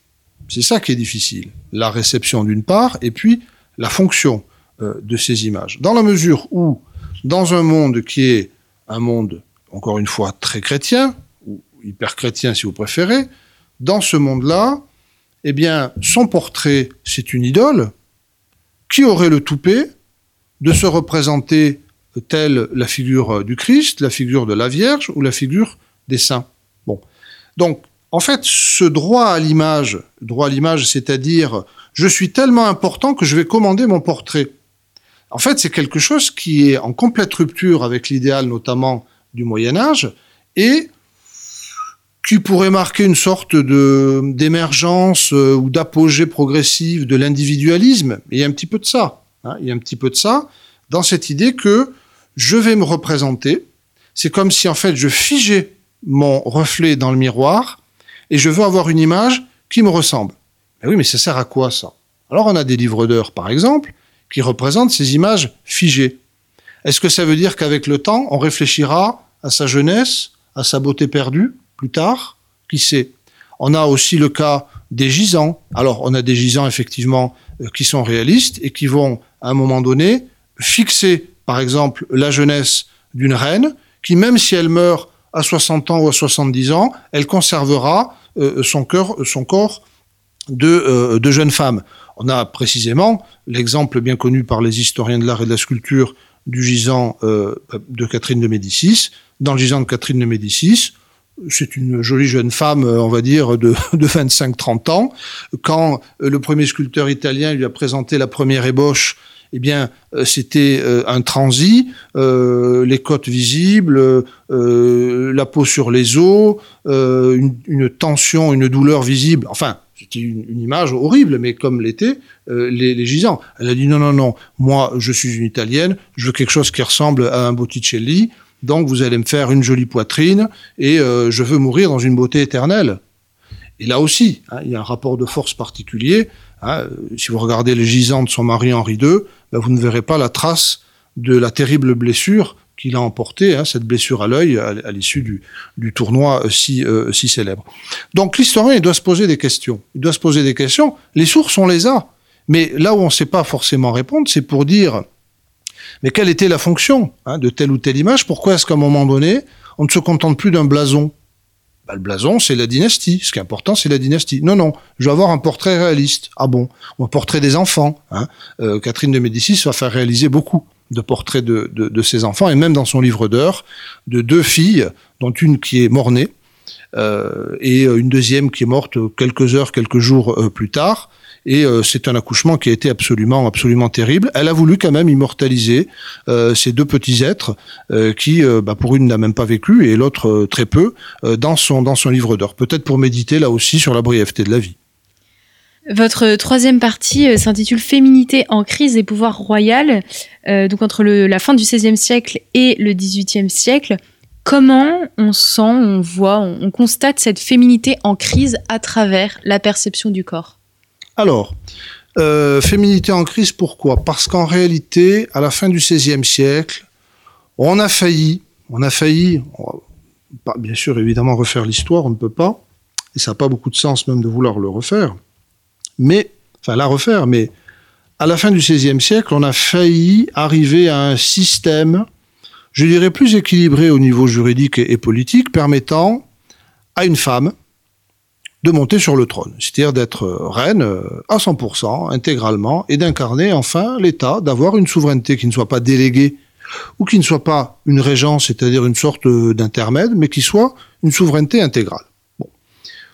C'est ça qui est difficile. La réception d'une part, et puis la fonction euh, de ces images. Dans la mesure où, dans un monde qui est un monde, encore une fois, très chrétien, ou hyper chrétien si vous préférez, dans ce monde-là, eh bien, son portrait, c'est une idole qui aurait le toupet de se représenter telle la figure du Christ, la figure de la Vierge ou la figure des saints? Bon. Donc, en fait, ce droit à l'image, droit à l'image, c'est-à-dire je suis tellement important que je vais commander mon portrait. En fait, c'est quelque chose qui est en complète rupture avec l'idéal notamment du Moyen Âge et qui pourrait marquer une sorte de d'émergence euh, ou d'apogée progressive de l'individualisme. Il y a un petit peu de ça. Hein, il y a un petit peu de ça dans cette idée que je vais me représenter. C'est comme si en fait je figeais mon reflet dans le miroir et je veux avoir une image qui me ressemble. Mais oui, mais ça sert à quoi ça? Alors on a des livres d'heures par exemple qui représentent ces images figées. Est-ce que ça veut dire qu'avec le temps on réfléchira à sa jeunesse, à sa beauté perdue plus tard? Qui sait? On a aussi le cas des gisants. Alors on a des gisants effectivement euh, qui sont réalistes et qui vont à un moment donné fixer par exemple, la jeunesse d'une reine, qui même si elle meurt à 60 ans ou à 70 ans, elle conservera euh, son, cœur, son corps de, euh, de jeune femme. On a précisément l'exemple bien connu par les historiens de l'art et de la sculpture du gisant euh, de Catherine de Médicis. Dans le gisant de Catherine de Médicis, c'est une jolie jeune femme, on va dire, de, de 25-30 ans. Quand le premier sculpteur italien lui a présenté la première ébauche eh bien, euh, c'était euh, un transi, euh, les côtes visibles, la peau sur les os, une, tension, une douleur visible. Enfin, c'était une, image horrible, mais comme l'étaient les, gisants. Elle a dit non, non, non, moi, je suis une Italienne, je veux quelque chose qui ressemble à un Botticelli, donc vous allez me faire une jolie poitrine et je veux mourir dans une beauté éternelle. Et là aussi, hein, il y a un rapport de force particulier. Hein, si vous regardez les gisants de son mari Henri II, ben, vous ne verrez pas la trace de la terrible blessure qu'il a emportée, hein, cette blessure à l'œil à, l'issue du, tournoi euh, si, euh, si célèbre. Donc l'historien, il doit se poser des questions. Il doit se poser des questions. Les sources, on les a. Mais là où on ne sait pas forcément répondre, c'est pour dire, mais quelle était la fonction hein, de telle ou telle image? Pourquoi est-ce qu'à un moment donné, on ne se contente plus d'un blason? Bah, le blason, c'est la dynastie. Ce qui est important, c'est la dynastie. Non, non, je vais avoir un portrait réaliste. Ah bon? Un portrait des enfants. Hein. Euh, Catherine de Médicis va faire réaliser beaucoup de portraits de, de, ses enfants, et même dans son livre d'heures, de deux filles, dont une qui est mort-née, euh, et une deuxième qui est morte quelques heures, quelques jours euh, plus tard. Et euh, c'est un accouchement qui a été absolument, absolument terrible. Elle a voulu quand même immortaliser euh, ces deux petits êtres euh, qui, bah, pour une, n'a même pas vécu et l'autre très peu, dans son dans son livre d'or. Peut-être pour méditer là aussi sur la brièveté de la vie. Votre troisième partie s'intitule Féminité en crise et pouvoir royal. donc entre la fin du XVIe siècle et le XVIIIe siècle. Comment on sent, on voit, on constate cette féminité en crise à travers la perception du corps? Alors, euh, féminité en crise, pourquoi? Parce qu'en réalité, à la fin du XVIe siècle, on a failli, on a failli, bien sûr évidemment refaire l'histoire, on ne peut pas, et ça n'a pas beaucoup de sens même de vouloir le refaire, mais, enfin la refaire, mais à la fin du XVIe siècle, on a failli arriver à un système je dirais, plus équilibré au niveau juridique et, politique, permettant à une femme de monter sur le trône, c'est-à-dire d'être reine euh, à 100%, intégralement, et d'incarner enfin l'État, d'avoir une souveraineté qui ne soit pas déléguée ou qui ne soit pas une régence, c'est-à-dire une sorte d'intermède, mais qui soit une souveraineté intégrale.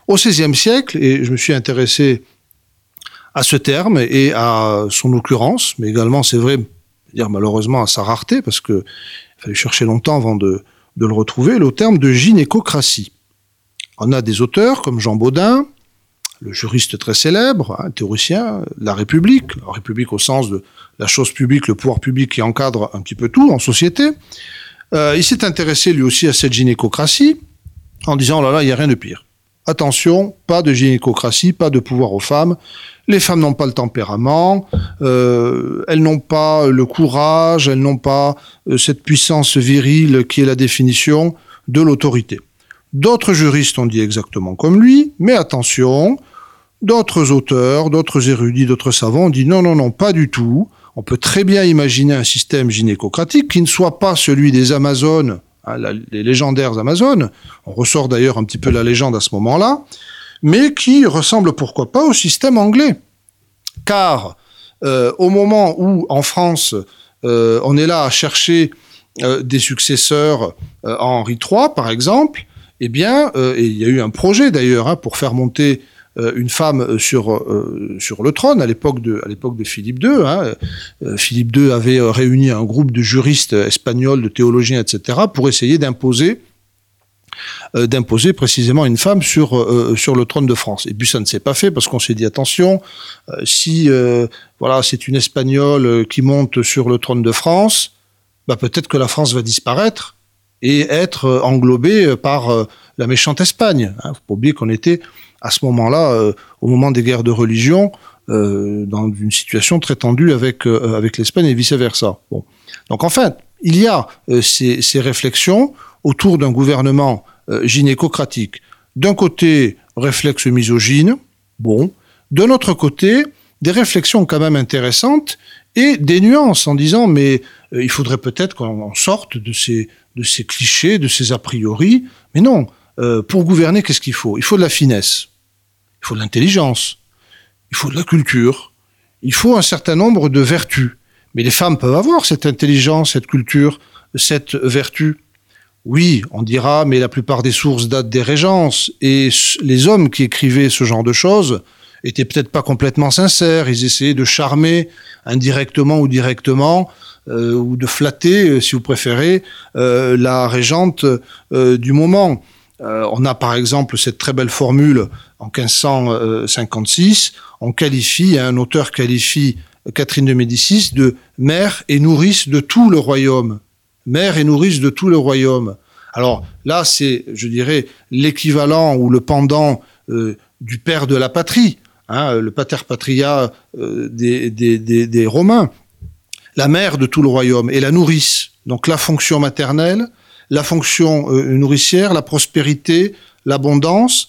Au XVIe siècle, et je me suis intéressé à ce terme et à son occurrence, mais également, c'est vrai, dire malheureusement à sa rareté, parce que fallait chercher longtemps avant de, le retrouver, le terme de gynécocratie. On a des auteurs comme Jean Baudin, le juriste très célèbre, un théoricien, la République, la République au sens de la chose publique, le pouvoir public qui encadre un petit peu tout en société. Euh, il s'est intéressé lui aussi à cette gynécocratie en disant, oh là là, il n'y a rien de pire. Attention, pas de gynécocratie, pas de pouvoir aux femmes. Les femmes n'ont pas le tempérament, euh, elles n'ont pas le courage, elles n'ont pas euh, cette puissance virile qui est la définition de l'autorité. D'autres juristes ont dit exactement comme lui, mais attention, d'autres auteurs, d'autres érudits, d'autres savants ont dit non, non, non, pas du tout. On peut très bien imaginer un système gynécocratique qui ne soit pas celui des Amazones, hein, les légendaires Amazones. On ressort d'ailleurs un petit peu la légende à ce moment-là mais qui ressemble pourquoi pas au système anglais. Car euh, au moment où en France euh, on est là à chercher euh, des successeurs à Henri III par exemple, eh bien, il y a eu un projet d'ailleurs hein, pour faire monter une femme sur sur le trône à l'époque de à l'époque de Philippe II. Hein. Philippe II avait réuni un groupe de juristes espagnols, de théologiens, etc., pour essayer d'imposer euh, d'imposer précisément une femme sur euh, sur le trône de France. Et puis ça ne s'est pas fait parce qu'on s'est dit attention, euh, si voilà c'est une espagnole qui monte sur le trône de France, bah peut-être que la France va disparaître et être englobée par la méchante Espagne. Hein. Faut pas oublier qu'on était à ce moment-là, au moment des guerres de religion, dans une situation très tendue avec avec l'Espagne et vice versa. Bon, donc enfin, il y a ces, ces réflexions autour d'un gouvernement euh, gynécocratique. D'un côté, réflexe misogyne, bon. De l'autre côté, des réflexions quand même intéressantes et des nuances en disant mais euh, il faudrait peut-être qu'on sorte de ces, de ces clichés, de ces a priori. Mais non, euh, pour gouverner, qu'est-ce qu'il faut? Il faut de la finesse, il faut de l'intelligence, il faut de la culture, il faut un certain nombre de vertus. Mais les femmes peuvent avoir cette intelligence, cette culture, cette vertu. Oui, on dira, mais la plupart des sources datent des régences, et les hommes qui écrivaient ce genre de choses étaient peut-être pas complètement sincères, ils essayaient de charmer indirectement ou directement, euh, ou de flatter, euh, si vous préférez, euh, la régente du moment. on a par exemple cette très belle formule en 1556, on qualifie, un auteur qualifie Catherine de Médicis de mère et nourrice de tout le royaume mère et nourrice de tout le royaume. Alors là, c'est, je dirais, l'équivalent ou le pendant euh, du père de la patrie, hein, le pater patria euh, des, des, des, Romains, la mère de tout le royaume et la nourrice. Donc la fonction maternelle, la fonction euh, nourricière, la prospérité, l'abondance.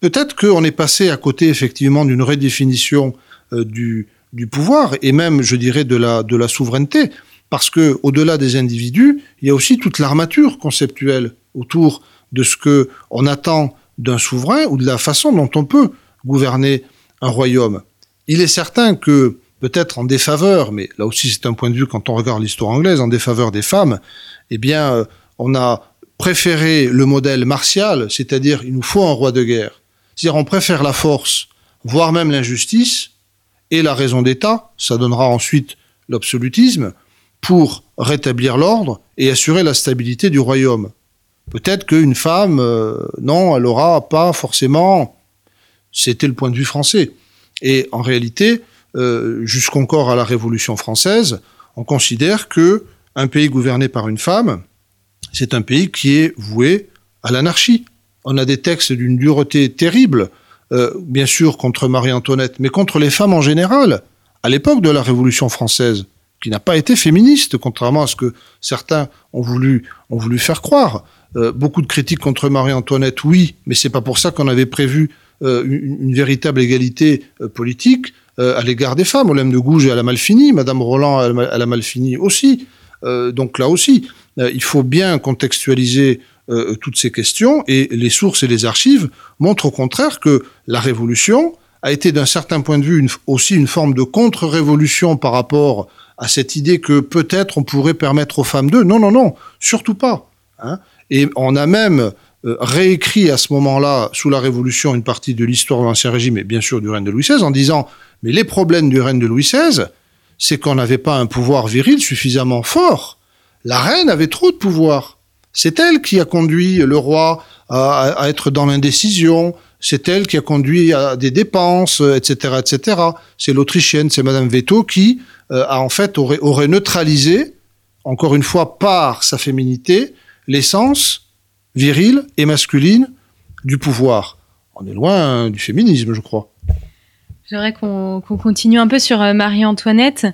Peut-être qu'on est passé à côté effectivement d'une redéfinition du, du pouvoir et même, je dirais, de la, de la souveraineté parce que au-delà des individus, il y a aussi toute l'armature conceptuelle autour de ce que on attend d'un souverain ou de la façon dont on peut gouverner un royaume. Il est certain que peut-être en défaveur, mais là aussi c'est un point de vue quand on regarde l'histoire anglaise, en défaveur des femmes, eh bien euh, on a préféré le modèle martial, c'est-à-dire il nous faut un roi de guerre. C'est-à-dire on préfère la force voire même l'injustice, et la raison d'État, ça donnera ensuite l'absolutisme, pour rétablir l'ordre et assurer la stabilité du royaume. Peut-être qu'une femme, euh, non, elle n'aura pas forcément. C'était le point de vue français. Et en réalité, jusqu'encore à la Révolution française, on considère que un pays gouverné par une femme, c'est un pays qui est voué à l'anarchie. On a des textes d'une dureté terrible, euh, bien sûr contre Marie-Antoinette, mais contre les femmes en général, à l'époque de la Révolution française qui n'a pas été féministe, contrairement à ce que certains ont voulu, faire croire. Euh, beaucoup de critiques contre Marie-Antoinette, oui, mais c'est pas pour ça qu'on avait prévu euh, une, véritable égalité euh, politique à l'égard des femmes. Olympe de Gouges, elle a mal fini, Madame Roland, elle, a mal fini aussi. donc là aussi, il faut bien contextualiser toutes ces questions et les sources et les archives montrent au contraire que la Révolution a été d'un certain point de vue aussi une forme de contre-révolution par rapport à cette idée que peut-être on pourrait permettre aux femmes d'eux. Non, non, non, surtout pas. Hein. Et on a même euh, réécrit à ce moment-là, sous la Révolution, une partie de l'histoire de l'Ancien Régime et bien sûr du règne de Louis XVI, en disant mais les problèmes du règne de Louis XVI, c'est qu'on n'avait pas un pouvoir viril suffisamment fort. La reine avait trop de pouvoir. C'est elle qui a conduit le roi à, être dans l'indécision. C'est elle qui a conduit à des dépenses, etc., etc. C'est l'Autrichienne, c'est Madame Veto qui euh, a en fait aurait, aurait neutralisé, encore une fois par sa féminité, l'essence virile et masculine du pouvoir. On est loin du féminisme, je crois. J'aimerais qu'on continue un peu sur euh, Marie-Antoinette.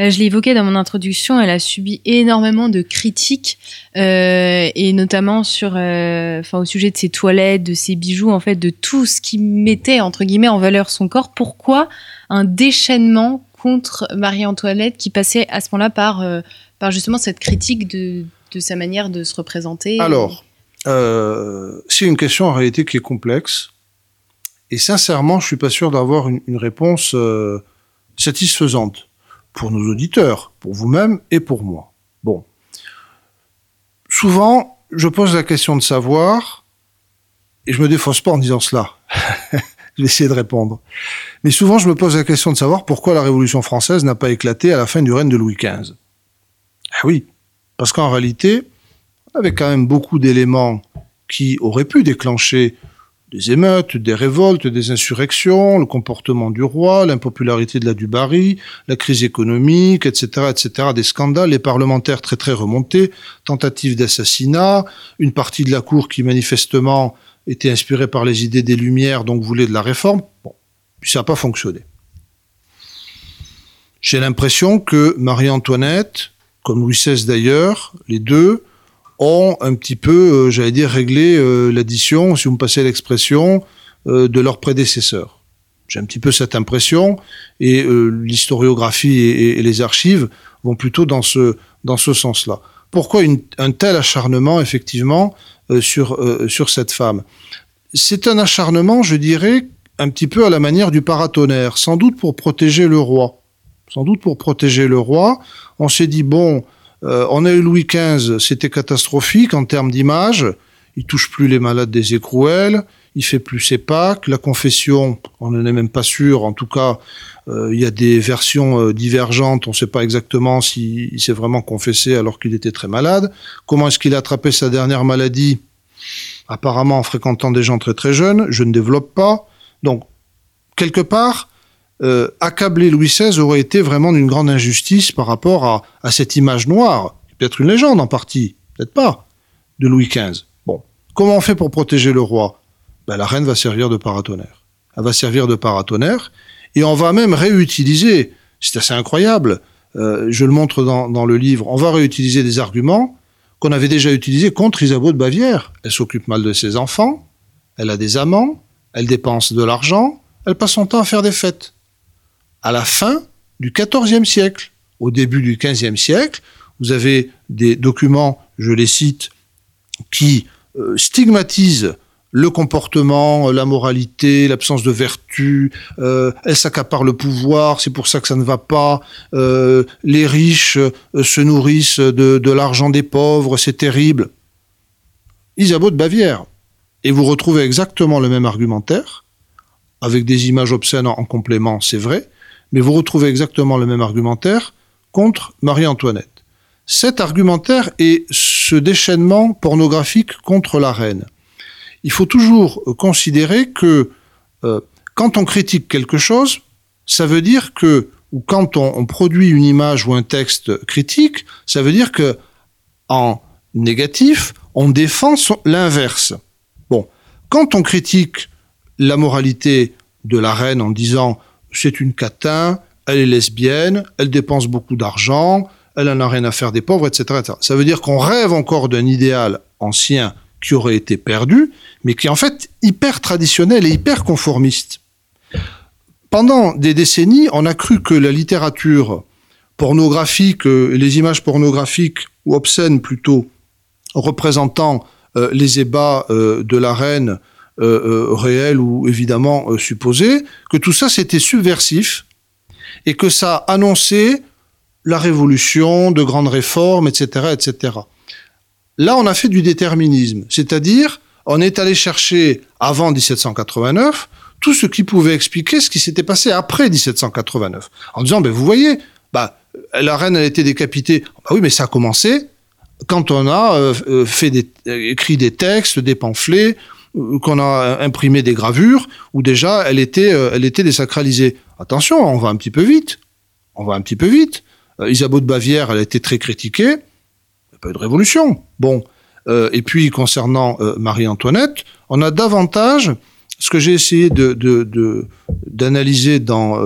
Euh, je l'ai évoqué dans mon introduction, elle a subi énormément de critiques, et notamment sur, enfin, au sujet de ses toilettes, de ses bijoux, en fait, de tout ce qui mettait entre guillemets en valeur son corps. Pourquoi un déchaînement contre Marie-Antoinette qui passait à ce moment-là par, euh, par justement cette critique de, de, sa manière de se représenter? Alors, euh, c'est une question en réalité qui est complexe. Et sincèrement, je suis pas sûr d'avoir une, réponse euh, satisfaisante pour nos auditeurs, pour vous-même et pour moi. Bon. Souvent, je pose la question de savoir, et je me défausse pas en disant cela. je vais de répondre. Mais souvent, je me pose la question de savoir pourquoi la Révolution française n'a pas éclaté à la fin du règne de Louis XV. Ah oui, parce qu'en réalité, avait quand même beaucoup d'éléments qui auraient pu déclencher des émeutes, des révoltes, des insurrections, le comportement du roi, l'impopularité de la Dubarry, la crise économique, etc., etc., des scandales, les parlementaires très très remontés, tentatives d'assassinat, une partie de la cour qui manifestement était inspiré par les idées des Lumières, donc voulait de la réforme. Bon, ça n'a pas fonctionné. J'ai l'impression que Marie-Antoinette, comme Louis XVI d'ailleurs, les deux, ont un petit peu, euh, j'allais dire, réglé euh, l'addition, si vous me passez l'expression, euh, de leurs prédécesseurs. J'ai un petit peu cette impression, et l'historiographie et, les archives vont plutôt dans ce, dans ce sens-là. Pourquoi un tel acharnement, effectivement, sur, sur cette femme? C'est un acharnement, je dirais, un petit peu à la manière du paratonnerre, sans doute pour protéger le roi. Sans doute pour protéger le roi. On s'est dit, bon, euh, on a eu Louis XV, c'était catastrophique en termes d'image. Il touche plus les malades des écrouelles, il fait plus ses Pâques. La confession, on n'en est même pas sûr. En tout cas, il y a des versions divergentes. On ne sait pas exactement s'il s'est vraiment confessé alors qu'il était très malade. Comment est-ce qu'il a attrapé sa dernière maladie? Apparemment en fréquentant des gens très très jeunes. Je ne développe pas. Donc, quelque part, euh, accabler Louis XVI aurait été vraiment d'une grande injustice par rapport à, cette image noire, peut-être une légende en partie, peut-être pas, de Louis XV. Bon, comment on fait pour protéger le roi? Ben, La reine va servir de paratonnerre. Elle va servir de paratonnerre, et on va même réutiliser, c'est assez incroyable, euh, je le montre dans, le livre, on va réutiliser des arguments qu'on avait déjà utilisés contre Isabeau de Bavière. Elle s'occupe mal de ses enfants, elle a des amants, elle dépense de l'argent, elle passe son temps à faire des fêtes. À la fin du XIVe siècle, au début du XVe siècle, vous avez des documents, je les cite, qui euh, stigmatisent le comportement, la moralité, l'absence de vertu, euh, elle s'accapare le pouvoir, c'est pour ça que ça ne va pas, euh, les riches euh, se nourrissent de, de l'argent des pauvres, c'est terrible. Isabeau de Bavière. Et vous retrouvez exactement le même argumentaire avec des images obscènes en complément, c'est vrai, mais vous retrouvez exactement le même argumentaire contre Marie-Antoinette. Cet argumentaire est ce déchaînement pornographique contre la reine. Il faut toujours considérer que euh, quand on critique quelque chose, ça veut dire que, ou quand on, on produit une image ou un texte critique, ça veut dire que en négatif, on défend l'inverse. Bon, quand on critique la moralité de la reine en disant c'est une catin, elle est lesbienne, elle dépense beaucoup d'argent, elle n'en a rien à faire des pauvres, etc. Ça veut dire qu'on rêve encore d'un idéal ancien qui aurait été perdu, mais qui est en fait hyper traditionnel et hyper conformiste. Pendant des décennies, on a cru que la littérature pornographique, euh, les images pornographiques, ou obscènes plutôt, représentant euh, les ébats euh, de la reine euh, réels ou évidemment supposés, que tout ça c'était subversif et que ça annonçait la révolution, de grandes réformes, etc., etc. Là, on a fait du déterminisme, c'est-à-dire on est allé chercher avant 1789 tout ce qui pouvait expliquer ce qui s'était passé après 1789, en disant ben vous voyez, bah la reine elle a été décapitée, bah oui mais ça a commencé quand on a euh, euh, écrit des textes, des pamphlets, euh, qu'on a imprimé des gravures, où déjà elle était, elle était désacralisée. Attention, on va un petit peu vite. On va un petit peu vite. Isabeau de Bavière, elle a été très critiquée. Il n'y a pas eu de révolution. Bon. et puis, concernant Marie-Antoinette, on a davantage, ce que j'ai essayé de, d'analyser dans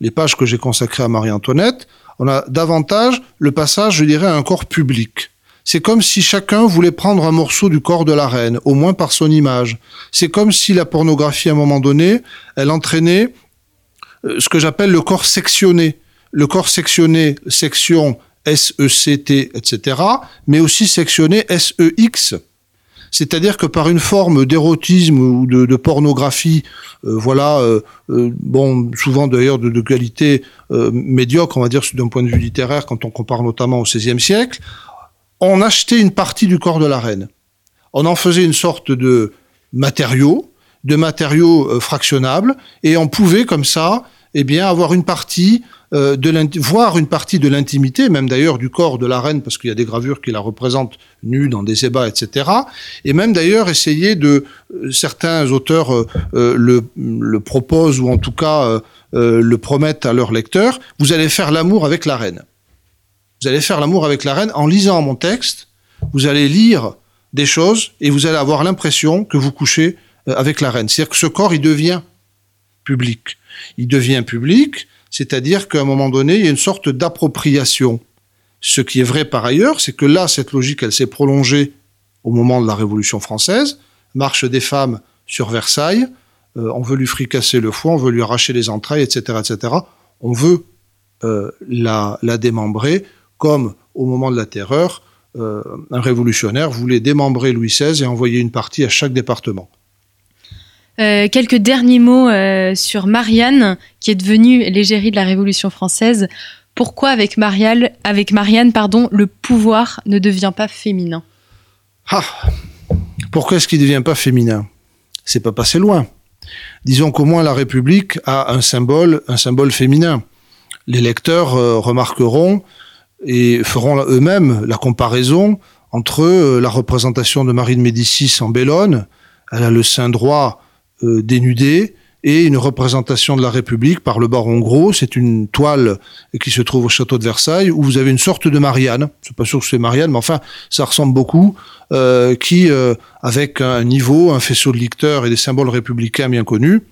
les pages que j'ai consacrées à Marie-Antoinette, on a davantage le passage, je dirais, à un corps public. C'est comme si chacun voulait prendre un morceau du corps de la reine, au moins par son image. C'est comme si la pornographie, à un moment donné, elle entraînait euh, ce que j'appelle le corps sectionné. Le corps sectionné, section S-E-C-T, etc., mais aussi sectionné S-E-X. C'est-à-dire que par une forme d'érotisme ou de, pornographie, euh, voilà, euh, bon, souvent d'ailleurs de, de, qualité médiocre, on va dire d'un point de vue littéraire, quand on compare notamment au XVIe siècle, on achetait une partie du corps de la reine. On en faisait une sorte de matériau, de matériaux euh, fractionnables, et on pouvait comme ça, eh bien, avoir une partie euh, de voir une partie de l'intimité, même d'ailleurs du corps de la reine, parce qu'il y a des gravures qui la représentent nue dans des ébats, etc. Et même d'ailleurs essayer de euh, certains auteurs le, le, proposent ou en tout cas le promettent à leurs lecteurs. Vous allez faire l'amour avec la reine. Vous allez faire l'amour avec la reine en lisant mon texte. Vous allez lire des choses et vous allez avoir l'impression que vous couchez euh, avec la reine. C'est-à-dire que ce corps, il devient public. Il devient public, c'est-à-dire qu'à un moment donné, il y a une sorte d'appropriation. Ce qui est vrai par ailleurs, c'est que là, cette logique, elle s'est prolongée au moment de la Révolution française. Marche des femmes sur Versailles. Euh, on veut lui fricasser le foie, on veut lui arracher les entrailles, etc., etc. On veut euh, la, la démembrer comme au moment de la terreur, euh, un révolutionnaire voulait démembrer Louis XVI et envoyer une partie à chaque département. Euh, quelques derniers mots euh, sur Marianne, qui est devenue l'égérie de la Révolution française. Pourquoi avec, Marianne, avec Marianne pardon, le pouvoir ne devient pas féminin? Ah, Pourquoi est-ce qu'il ne devient pas féminin? C'est pas passé loin. Disons qu'au moins la République a un symbole, un symbole féminin. Les lecteurs remarqueront et feront eux-mêmes la comparaison entre euh, la représentation de Marie de Médicis en Bellone, elle a le sein droit euh, dénudé, et une représentation de la République par le baron Gros. C'est une toile qui se trouve au château de Versailles où vous avez une sorte de Marianne. Je suis pas sûr que c'est Marianne, mais enfin, ça ressemble beaucoup. Euh, qui, avec un niveau, un faisceau de licteurs et des symboles républicains bien connus,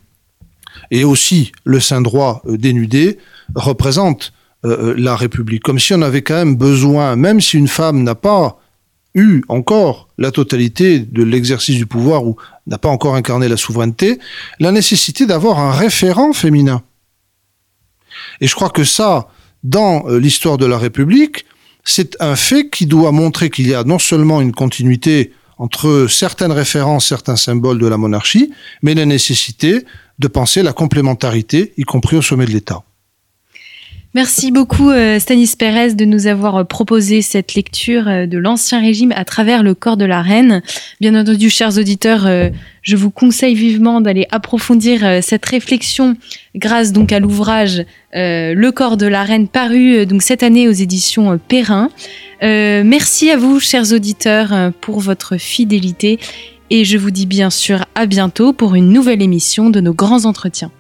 et aussi le sein droit dénudé, représente euh, euh, la République, comme si on avait quand même besoin, même si une femme n'a pas eu encore la totalité de l'exercice du pouvoir ou n'a pas encore incarné la souveraineté, la nécessité d'avoir un référent féminin. Et je crois que ça, dans euh, l'histoire de la République, c'est un fait qui doit montrer qu'il y a non seulement une continuité entre certaines références, certains symboles de la monarchie, mais la nécessité de penser la complémentarité, y compris au sommet de l'État. Merci beaucoup euh, Stanis Pérez de nous avoir euh, proposé cette lecture euh, de l'Ancien Régime à travers le corps de la reine. Bien entendu, chers auditeurs, je vous conseille vivement d'aller approfondir cette réflexion grâce donc à l'ouvrage Le corps de la reine paru donc cette année aux éditions Perrin. merci à vous, chers auditeurs, pour votre fidélité et je vous dis bien sûr à bientôt pour une nouvelle émission de nos grands entretiens.